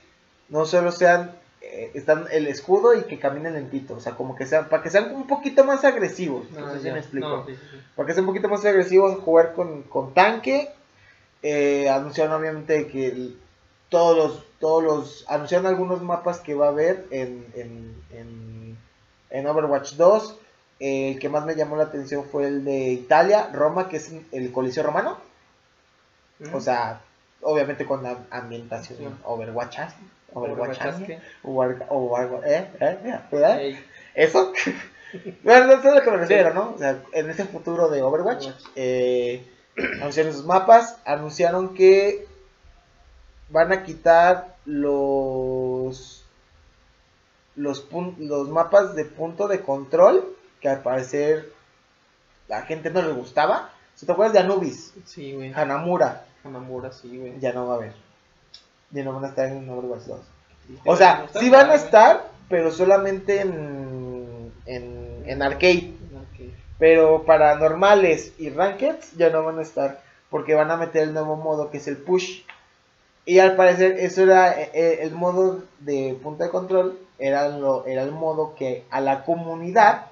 no solo sean eh, están el escudo y que caminen lentito, o sea, como que sean para que sean un poquito más agresivos, no, Ah, sé si me explico. No, sí, sí, sí. Para que sea un poquito más agresivo jugar con, con tanque. Eh, anunciaron obviamente que el- todos los, todos los, anunciaron algunos mapas que va a haber en, en, en, en Overwatch 2. El que más me llamó la atención fue el de Italia, Roma, que es el Coliseo Romano. Ujú. O sea, obviamente con la ambientación Sí. Overwatch. Overwatch. Overwatch, Overwatch- Overwatch- ¿eh? ¿eh? ¿eh? Ey, ¿Eso? bueno, no sé a lo que me refiero, ¿no? O sea, en ese futuro de Overwatch, Overwatch. eh, anunciaron sus mapas, anunciaron que van a quitar los los, pun- los mapas de punto de control, que al parecer la gente no le gustaba. Si te acuerdas de Anubis, Sí, güey. Hanamura, Hanamura, sí, güey. ya no va a haber. Ya no van a estar en Overwatch 2. Triste, O sea, sí van a güey. estar, pero solamente en, en, en arcade. Pero para normales y rankeds ya no van a estar. Porque van a meter el nuevo modo que es el push. Y al parecer eso era eh, eh, el modo de punto de control. Era, lo, era el modo que a la comunidad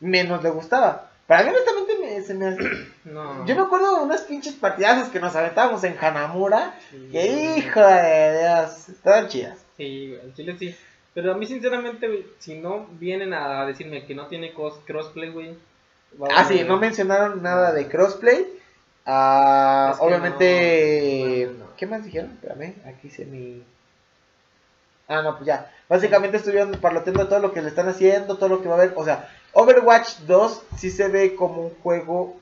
menos le gustaba. Para mí honestamente me- se me hace... No. Yo me acuerdo de unas pinches partidazos que nos aventábamos en Hanamura. Sí, Que hijo de Dios, estaban chidas. Sí, güey, chile sí. Pero a mí, sinceramente, güey, si no vienen a decirme que no tiene crossplay, güey. Ah, sí, no mencionaron nada de crossplay. Ah, Es que obviamente. no, no, no. ¿Qué más dijeron? Espérame, aquí se mi. Ah, no, pues ya. Básicamente estuvieron parloteando todo lo que le están haciendo, todo lo que va a haber. O sea, Overwatch 2 sí se ve como un juego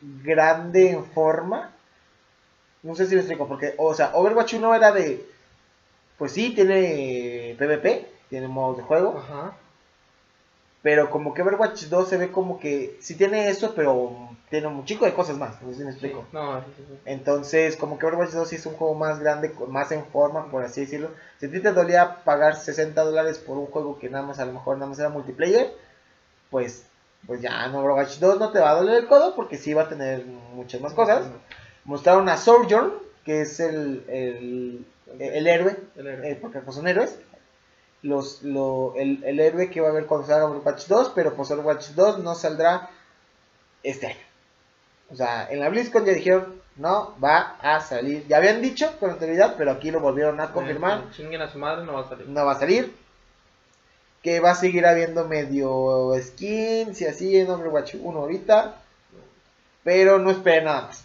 grande en forma. No sé si me explico, porque, o sea, Overwatch 1 era de. Pues sí, tiene PvP, tiene modos de juego. Ajá. Pero como que Overwatch 2 se ve como que sí tiene eso, pero tiene un chico de cosas más. No sé si me Sí. explico. No, sí, sí, sí. Entonces, como que Overwatch 2 sí es un juego más grande, más en forma, por así decirlo. Si a ti te dolía pagar 60 dólares por un juego que nada más, a lo mejor nada más era multiplayer, pues, pues ya en Overwatch 2 no te va a doler el codo porque sí va a tener muchas más cosas. Mostraron a Sojourn, que es el, el, el héroe, El héroe. eh, porque pues son héroes. Los, lo, el, el héroe que va a haber cuando salga Overwatch 2, pero pues Overwatch 2 no saldrá este año. O sea, en la BlizzCon ya dijeron, no va a salir. Ya habían dicho con anterioridad, pero aquí lo volvieron a confirmar. Chinguen a su madre, no va a salir. No va a salir. Que va a seguir habiendo medio skins y así en Overwatch 1 ahorita. Pero no esperen nada más.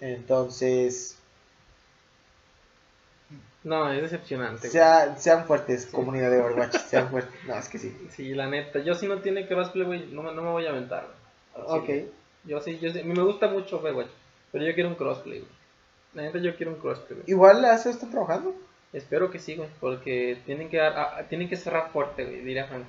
Entonces, No, es decepcionante. sea- sean fuertes, comunidad de Overwatch. Sean fuertes. No, es que sí. Sí, la neta. Yo si no tiene crossplay, güey, no, me- no me voy a aventar. Al Ok. Yo sí, yo sí. Me gusta mucho Overwatch, pero yo quiero un crossplay, güey. La neta, yo quiero un crossplay, güey. Igual la ASO está trabajando. Espero que sí, güey, porque tienen que, dar- ah, tienen que cerrar fuerte, güey, diría Frank.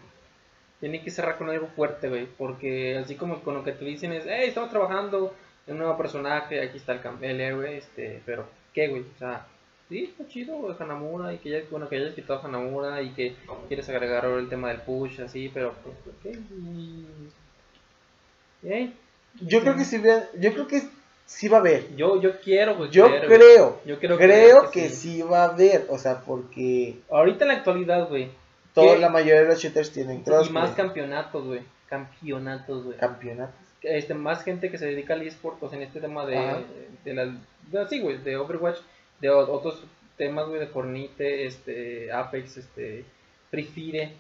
Tienen que cerrar con algo fuerte, güey, porque así como con lo que te dicen es, hey, estamos trabajando en un nuevo personaje, aquí está el, el héroe, este, pero, ¿qué, güey? O sea, sí, está chido, güey, Hanamura, y que ya, bueno, que hayas quitado Hanamura, y que quieres agregar ahora el tema del push, así, pero, pues, ¿qué? Y... ¿Eh? Yo creo que ve- yo creo que sí va a haber. Yo, yo quiero, güey. Yo güey. creo, Yo quiero creo creer que sí va a haber. O sea, porque Ahorita en la actualidad, güey, toda la mayoría de los shooters tienen y crossplay. más campeonatos, güey, campeonatos, güey. campeonatos. este, más gente que se dedica al eSport, pues en este tema de, Ajá. de la, de- sí, güey, de Overwatch, de o- otros temas, güey, de Fornite, este, Apex, este, Free Fire,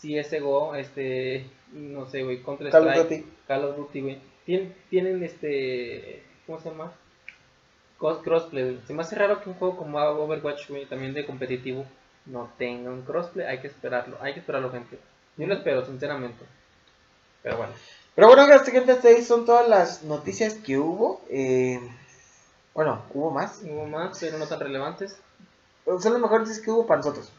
CSGO, este, no sé, güey, Counter Call of Strike, Duty. Call of Duty, güey, tienen, tienen, este, ¿cómo se llama? Crossplay. Se me hace raro que un juego como Overwatch, güey, también de competitivo, no tenga un crossplay, hay que esperarlo, hay que esperarlo, gente. Yo lo espero, sinceramente. Pero bueno. Pero bueno, gente, gente, hasta ahí son todas las noticias que hubo. Eh, bueno, hubo más. Hubo más, pero no tan relevantes. Son las mejores noticias que hubo para nosotros.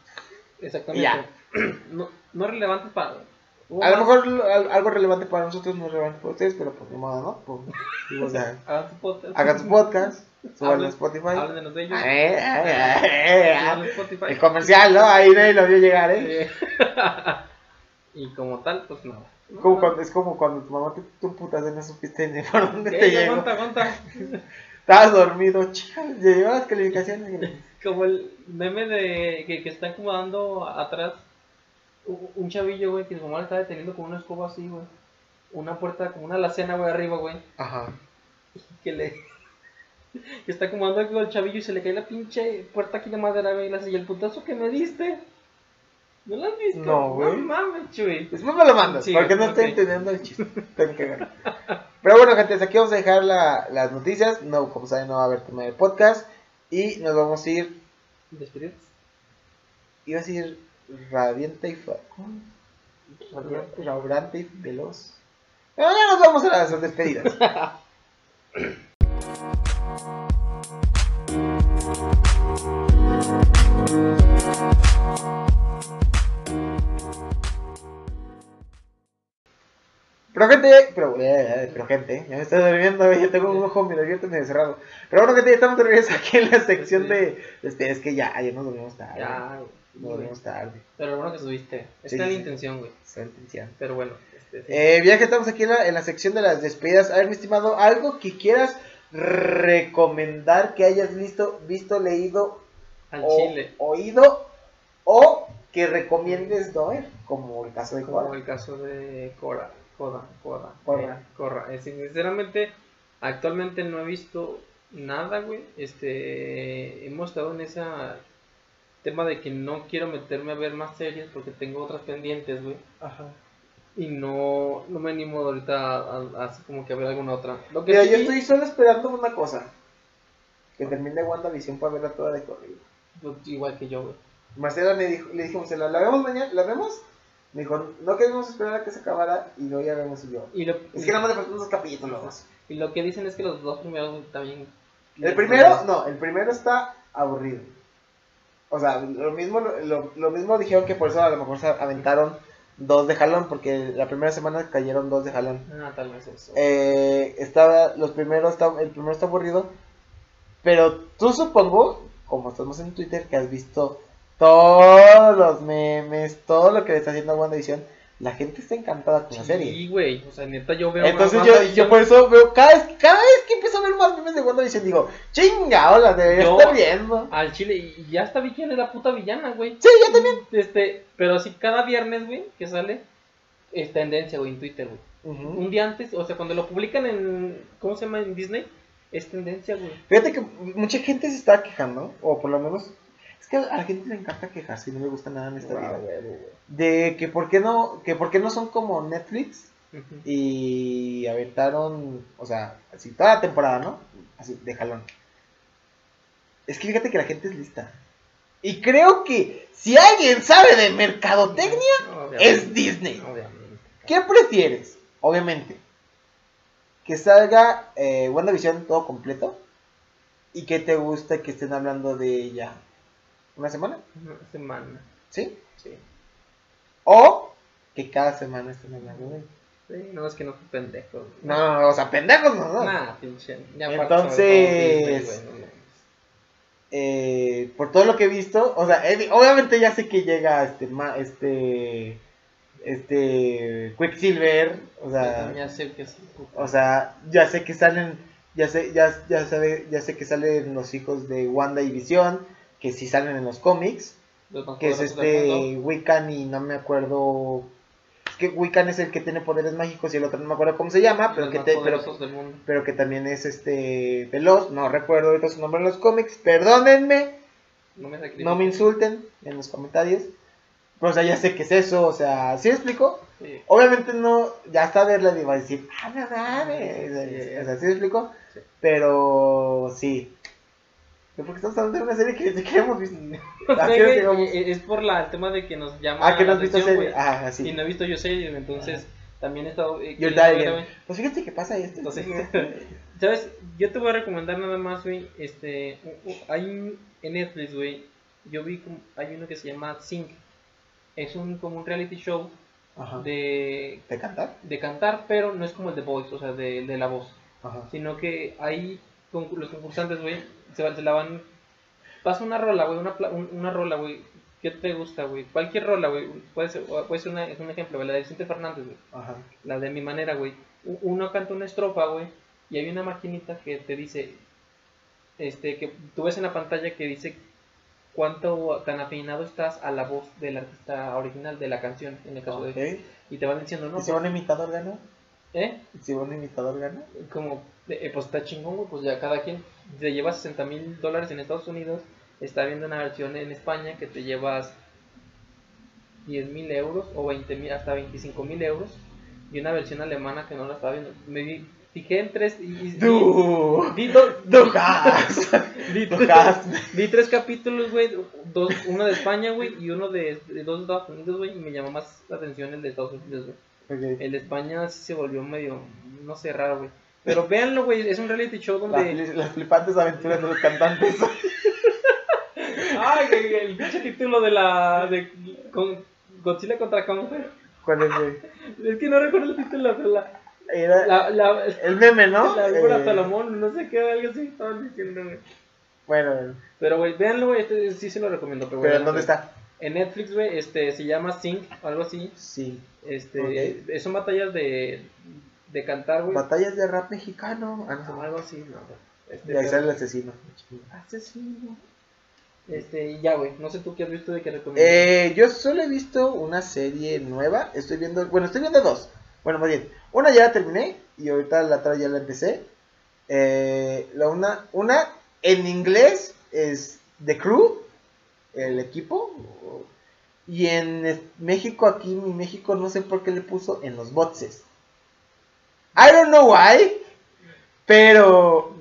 Exactamente. Ya. No, no relevantes para. Hubo A lo mejor al- algo relevante para nosotros no es relevante para ustedes, pero pues ni modo, ¿no? Pues, digo, o sea, Hagan su podcast. hagan su podcast, suban a Spotify. Háblenos de ellos. Eh, eh, eh, Suban a eh, Spotify. El comercial, ¿no? Ahí nadie lo vio llegar, ¿eh? Eh, y como tal, pues. Como cuando, es como cuando tu mamá te, tú putas no supiste ni por dónde te Eh, llegó. aguanta, aguanta. Estabas dormido, chica, ya llegó las calificaciones. Como el meme de que, que está acomodando atrás un chavillo, güey, que su mamá le está deteniendo con una escoba así, güey. Una puerta, como una alacena, güey, arriba, güey. Ajá. que le que está acomodando algo al chavillo y se le cae la pinche puerta aquí de madera, güey, y le hace, y el putazo que me diste. ¿No lo has visto? No, güey. No mames, Chuy. Después me lo mandas, Sí, porque no ok. estoy entendiendo el chiste. Tengo que ver. Pero bueno, gente, hasta aquí vamos a dejar la- las noticias. No, como saben, no va a haber tema de podcast. Y nos vamos a ir. ¿Despedidos? Iba a decir radiante y. Radiante, y veloz. Pero ya nos vamos a las despedidas. Pero gente, pero, eh, pero gente, ya me estoy durmiendo, ya tengo un ojo medio abierto y medio cerrado. Pero bueno, gente, ya estamos de regreso aquí en la sección de, de este, es que ya, ayer nos dormimos tarde. Ya, Dormimos tarde. Pero bueno que subiste. Sí, la sí. intención, güey. Sentenciando. Pero bueno, este, sí. Eh, ya que estamos aquí en la, en la sección de las despedidas, a ver, mi estimado, algo que quieras recomendar que hayas visto, visto, leído Al o chile. oído o que recomiendes no ver, como el caso de Como Cora. el caso de Cora. Cora, Cora. Corra. eh, Corra. Eh, sinceramente, actualmente no he visto nada, güey. Este, hemos estado en ese tema de que no quiero meterme a ver más series porque tengo otras pendientes, güey. Ajá. Y no, no me animo ahorita a, a- así como que a ver alguna otra. Lo que Mira, sí, yo estoy solo esperando una cosa. Que termine WandaVision para verla toda de corrido. pues, igual que yo, güey. Marcela me dijo, le dijimos, ¿la, ¿la vemos mañana? ¿La vemos? Me dijo, no queremos esperar a que se acabara y luego ya vemos y yo. Y lo, Es que nada más le faltan unos capítulos. y lo que dicen es que los dos primeros también. El primero, no, el primero está aburrido. O sea, lo mismo, lo, lo mismo dijeron que por eso a lo mejor se aventaron dos de jalón, porque la primera semana cayeron dos de jalón. Ah, tal vez eso. Eh, estaba, los primeros, el primero está aburrido, pero tú supongo, como estamos en Twitter, que has visto todos los memes, todo lo que le está haciendo a WandaVision, la gente está encantada con la serie. Sí, güey. O sea, neta, yo veo. Entonces yo, yo por eso veo, cada vez, cada vez que empiezo de WandaVision digo, chinga, hola, debería Yo- estar viendo. Al chile, y ya hasta vi quién es la puta villana, güey. Sí, yo también. Este, pero sí, cada viernes, güey, que sale, es tendencia, güey, en Twitter, güey. Un día antes, o sea, cuando lo publican en, ¿cómo se llama? En Disney, es tendencia, güey. Fíjate que mucha gente se está quejando, o por lo menos, es que a la gente le encanta quejarse y no le gusta nada en esta Ah, vida. güey, güey. De que por qué no, que por qué no son como Netflix Y aventaron, o sea, así toda la temporada, ¿no? Así, de jalón. Es que fíjate que la gente es lista. Y creo que si alguien sabe de mercadotecnia, Obviamente, es Disney. Obviamente. ¿Qué prefieres? Obviamente. Que salga eh, WandaVision todo completo. ¿Y que te gusta que estén hablando de ella? ¿Una semana? Una semana, ¿Sí? sí. O que cada semana estén hablando de ella. Sí, no, es que no fue pendejo. No, o sea, pendejos no, no. Nah, pinche. ya Entonces- todo güey, no. Eh, por todo lo que he visto, o sea, obviamente ya sé que llega este, ma- este, este, Quicksilver, o sea, ya sé que o sea, ya sé que salen, ya sé, ya, ya sabe, ya sé que salen los hijos de Wanda y Visión, que sí salen en los cómics, que es este. Wiccan y no me acuerdo, que Wiccan es el que tiene poderes mágicos y el otro no me acuerdo cómo se llama, pero que, te, pero, que también es este veloz, no recuerdo ahorita su nombre en los cómics, perdónenme, No me sacrifiques. no me insulten en los comentarios. Pero, o sea, ya sé qué es eso, o sea, ¿sí explico? Sí. Obviamente no, ya hasta verla iba a decir, ah, no mames, Sí. o sea, ¿sí explico? Sí. Pero, sí. ¿Por qué estamos hablando de una serie que ni siquiera hemos visto? Eh, es por la, el tema de que nos llama Ah, que no la has visto serie. güey. Ah, Y no he visto yo series, entonces también he estado... eh, You're dying. Pues fíjate que pasa esto. Entonces, ¿Sabes? Yo te voy a recomendar nada más, güey. Este, hay en Netflix, güey. Yo vi como, hay uno que se llama Sync. Es un como un reality show Ajá. de, ¿De cantar? de cantar, pero no es como el de Voice, o sea, de, de la voz. Ajá. Sino que hay concur- los concursantes, güey, se, se la van. Pasa una rola, güey, una, una rola, güey. ¿Qué te gusta, güey? Cualquier rola, güey. Puede ser, puede ser una, es un ejemplo, güey, la de Vicente Fernández, güey. Ajá. La de mi manera, güey. Uno canta una estrofa, güey. Y hay una maquinita que te dice. Este, que tú ves en la pantalla que dice cuánto tan afinado estás a la voz del artista original de la canción, en el caso de. Ok. Y te van diciendo, no, ¿Y si un imitador gana? ¿Eh? ¿Y si un imitador gana? Como, eh, pues está chingón, güey. Pues ya cada quien te lleva 60 mil dólares en Estados Unidos. Está viendo una versión en España que te llevas 10 mil euros o 20 mil, hasta 25 mil euros. Y una versión alemana que no la estaba viendo. Me vi- fijé en tres. Y, y- Du, vi, do- du hast, vi- du vi tres capítulos, güey. Dos, uno de España, güey, y uno de, de dos de Estados Unidos, güey. Y me llamó más la atención el de Estados Unidos, güey. Ok. El de España sí se volvió medio, no sé, raro, güey. Pero véanlo, güey, es un reality show donde... las flipantes aventuras de los cantantes. Ay, el, el pinche título de la... de con, Godzilla contra Kong, güey. ¿Cuál es, güey? Es que no recuerdo el título, pero la... Era La, la, el meme, ¿no? la Eh, Salomón, no sé qué, algo así estaban diciendo, güey. Bueno, Pero, güey, véanlo, güey, este sí se lo recomiendo. Pero, pero ¿en dónde está? En Netflix, güey, este, se llama Sync, algo así. Sí. Este, son batallas de, de cantar, güey. Batallas de rap mexicano. Ah, no, Algo así, no. Este, Y ahí sale el asesino. Asesino. Este, y ya, güey. No sé tú qué has visto de que recomiendas. Eh, yo solo he visto una serie nueva. Estoy viendo, bueno, estoy viendo dos. Bueno, más bien, una ya la terminé y ahorita la otra ya la empecé. Eh, la una, una en inglés es The Crew, el equipo. Y en México, aquí en México, no sé por qué le puso en los boxes. I don't know why, pero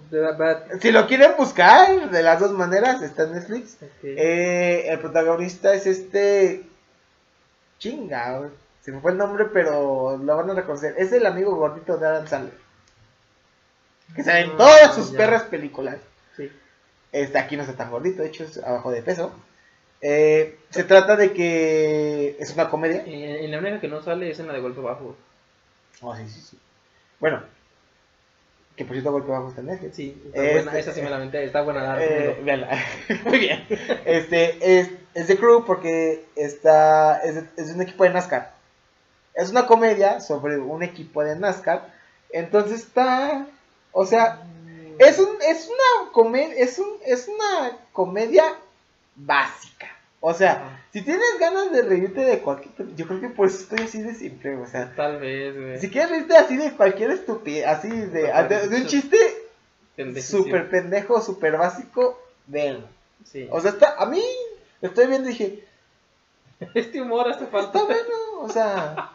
si lo quieren buscar de las dos maneras, está en Netflix. Eh, el protagonista es este. Chinga, se me fue el nombre, pero lo van a reconocer. Es el amigo gordito de Adam Sandler. Que sale en Ah, todas sus ya. perras películas. Sí. Este aquí no está tan gordito, de hecho es abajo de peso. Eh, se trata de que es una comedia. En, en la única que no sale es en la de golpe bajo. Oh, sí, sí, sí. Bueno, que por cierto, golpe bajo está en Netflix. Sí, está Este- buena. Esa sí me la menté. Está buena. la Eh. Muy bien. Este es, es de Crew porque está, es, de- es un equipo de NASCAR. Es una comedia sobre un equipo de NASCAR. Entonces está. O sea, es, un, es una comedia. Es, un, es una comedia básica. O sea, si tienes ganas de reírte de cualquier. Yo creo que por eso estoy así de simple. O sea, Tal vez, güey. si quieres reírte así de cualquier estupidez, así de, de, de un chiste súper pendejo, súper básico. Sí. O sea, está, a mí estoy viendo y dije, este humor hace falta. está bueno, o sea,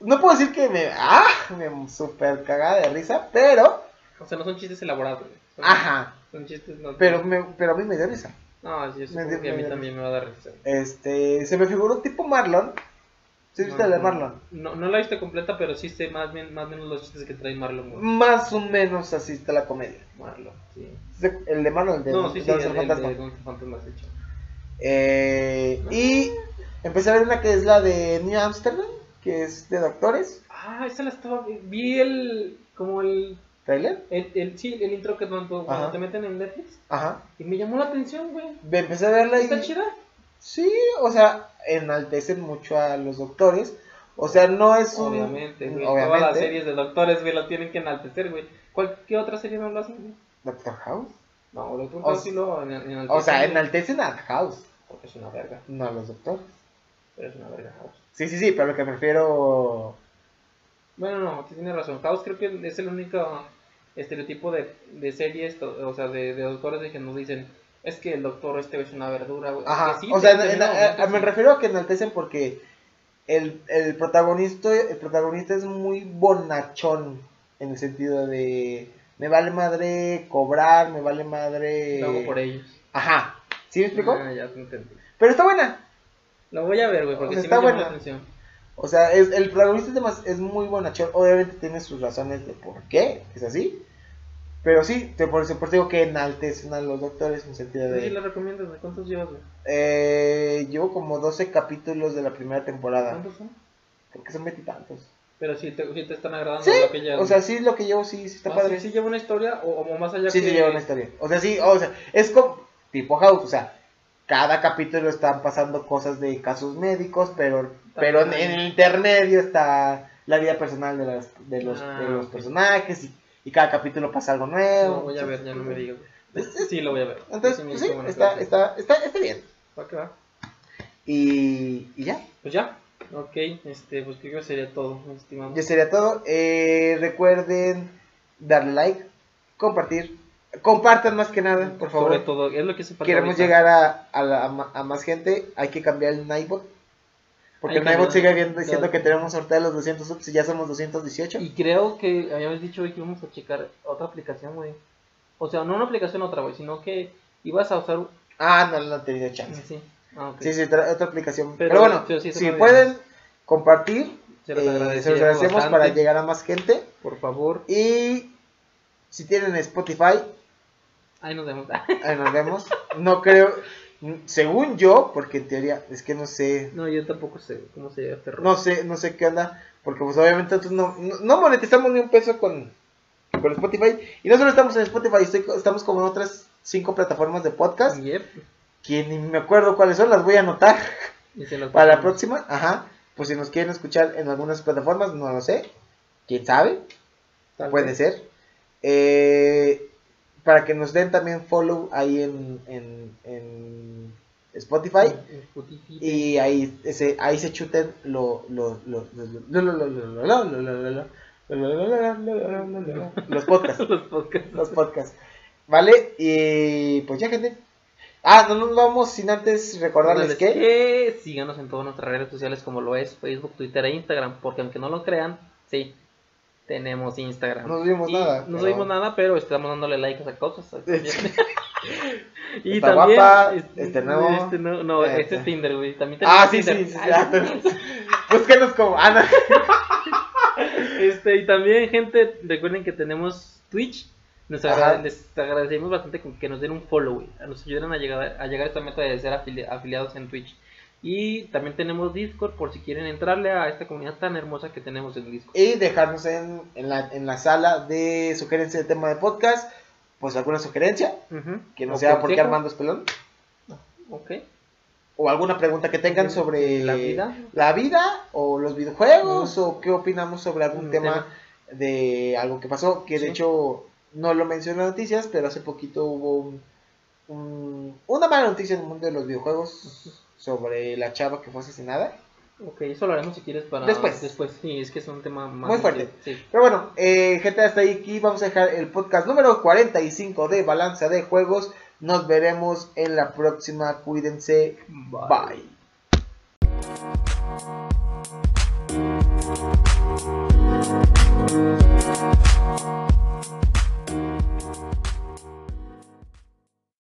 no puedo decir que me, ah, me súper cagada de risa, pero, O sea, no son chistes elaborados, güey. Ajá, son chistes. No, pero, me, pero a mí me dio risa. No, yo supongo dio- que a me mí también me va a dar risa. Este, se me figuró un tipo Marlon. ¿Sí viste la de Marlon? No, no la viste completa, pero sí sé más bien, más o menos los chistes que trae Marlon. güey. Más o menos así está la comedia. Marlon, sí. El de Marlon, el de No, sí, sí, el, el, de hecho. Eh, y empecé a ver una que es la de New Amsterdam, que es de doctores. Ah, esa la estaba. Vi el. Como el. ¿Trailer? el, el sí, el intro que cuando, cuando te meten en Netflix. Ajá. Y me llamó la atención, güey. Empecé a verla y... ¿Está chida? Sí, o sea, enaltecen mucho a los doctores. O sea, no es un... Obviamente, güey. Obviamente. Todas las series de doctores, güey, lo tienen que enaltecer, güey. ¿Cuál, ¿Qué otra serie no lo hacen, güey? Doctor House. No, Doctor House sí lo en- enaltecen. O sea, enaltecen a House, Porque es una verga. no a los doctores. Pero es una verga House. Sí, sí, sí, pero lo que prefiero... Bueno, no, sí tiene razón. House creo que es el único estereotipo de, de series, o sea, de, de doctores de que nos dicen, es que el doctor este es una verdura, güey. Ajá, sí, o sea, en- en- a- no, me refiero a que enaltecen porque el, el protagonista el protagonista es muy bonachón en el sentido de me vale madre cobrar, me vale madre... Lo hago por ellos. Ajá, ¿sí me explico? Ah, ya te entendí. Pero está buena. Lo voy a ver, güey, porque O sea, sí está me buena. la atención. O sea, es, el protagonista es, demas- es muy bonachón. Obviamente tiene sus razones de por qué es así. Pero sí, te, por eso por digo que enaltecen a los doctores en sentido Sí, de... lo recomiendas, güey. ¿Cuántos llevas, güey? Eh, llevo como 12 capítulos de la primera temporada. ¿Cuántos son? Creo que son veintitantos. Pero si te, sí te están agradando Sí, lo que ya. o sea, sí, lo que llevo sí, sí está Ah, padre. ¿sí, Sí, sí lleva una historia o, o más allá sí, que... lleva una historia. O sea, sí, o sea, es como tipo House, o sea, cada capítulo están pasando cosas de casos médicos, pero, pero en, en el intermedio está la vida personal de, las, de, los, Ah, de los personajes y, y cada capítulo pasa algo nuevo. No, voy a ver, ya no me digas. güey. Es- es- Sí, lo voy a ver. Entonces, pues sí, está, está, está, está bien. Va que va. Y, y ya, Pues ya. Ok, este, pues creo que sería todo, estimado. ya sería todo. Eh, recuerden darle like, compartir, compartan más que nada, por favor. Sobre todo, es lo que se Queremos ahorita. llegar a, a, la- a más gente. Hay que cambiar el Nightbot. Porque Hay el Nightbot sigue viendo, diciendo Claro. que tenemos sorteo de los 200 subs y ya somos 218. Y creo que habíamos dicho hoy que íbamos a checar otra aplicación, güey. O sea, no una aplicación otra, güey, sino que ibas a usar... Ah, no, no he tenido chance. Sí, ah, ok. Sí, sí, otra, otra aplicación. Pero, Pero- bueno, pero sí, eso si pueden compartir, Se los eh, agradecemos se los agradecemos para llegar a más gente. Por favor, Y si tienen Spotify, ahí nos vemos. ahí nos vemos. No creo, según yo, porque en teoría es que no sé, no, yo tampoco sé cómo se llama este rollo. no sé, no sé qué onda, porque pues obviamente nosotros no, no, no monetizamos ni un peso con, con Spotify. Y no solo estamos en Spotify, estoy estamos como en otras cinco plataformas de podcast, Yep. que ni me acuerdo cuáles son, las voy a anotar. Y se Para la próxima, ajá. Pues si nos quieren escuchar en algunas plataformas, no lo sé. ¿Quién sabe? Tal Puede vez. ser. Eh, para que nos den también follow ahí en, en, en Spotify. Y ahí se, ahí se chuten los podcasts. los podcasts. Los ¿Vale? Y pues ya, gente. Ah, no nos vamos sin antes recordarles que... que... Síganos en todas nuestras redes sociales como lo es Facebook, Twitter e Instagram, porque aunque no lo crean, sí, tenemos Instagram. No subimos Y nada, No pero- subimos nada, pero estamos dándole like a esas cosas. y Está también guapa, es- este nuevo. este no, no, Este. este es Tinder, güey. También Ah, tenemos sí, sí, Tinder. sí. sí, ah, pero- Búsquenos como. Ah, no. Este, y también, gente, recuerden que tenemos Twitch. Nos Ajá. agra- les agradecemos bastante con que nos den un follow, güey. Nos ayuden a llegar a, llegar a esta meta de ser afili- afiliados en Twitch. Y también tenemos Discord por si quieren entrarle a esta comunidad tan hermosa que tenemos en Discord. Y dejarnos en, en, la, en la sala de sugerencia de tema de podcast. Pues alguna sugerencia. Que no O sea porque consejo. Armando es pelón. Ok. O alguna pregunta que tengan sobre la vida. la vida o los videojuegos. O qué opinamos sobre algún Un tema, tema. de algo que pasó. Que de Sí. hecho no lo mencioné en noticias. Pero hace poquito hubo un, un- una mala noticia en el mundo de los videojuegos sobre la chava que fue asesinada. Ok, eso lo haremos si quieres para después. Después, sí, es que es un tema más muy fuerte. Sí. Pero bueno, eh, gente, hasta ahí aquí vamos a dejar el podcast número 45 de Balanza de Juegos. Nos veremos en la próxima. Cuídense. Bye.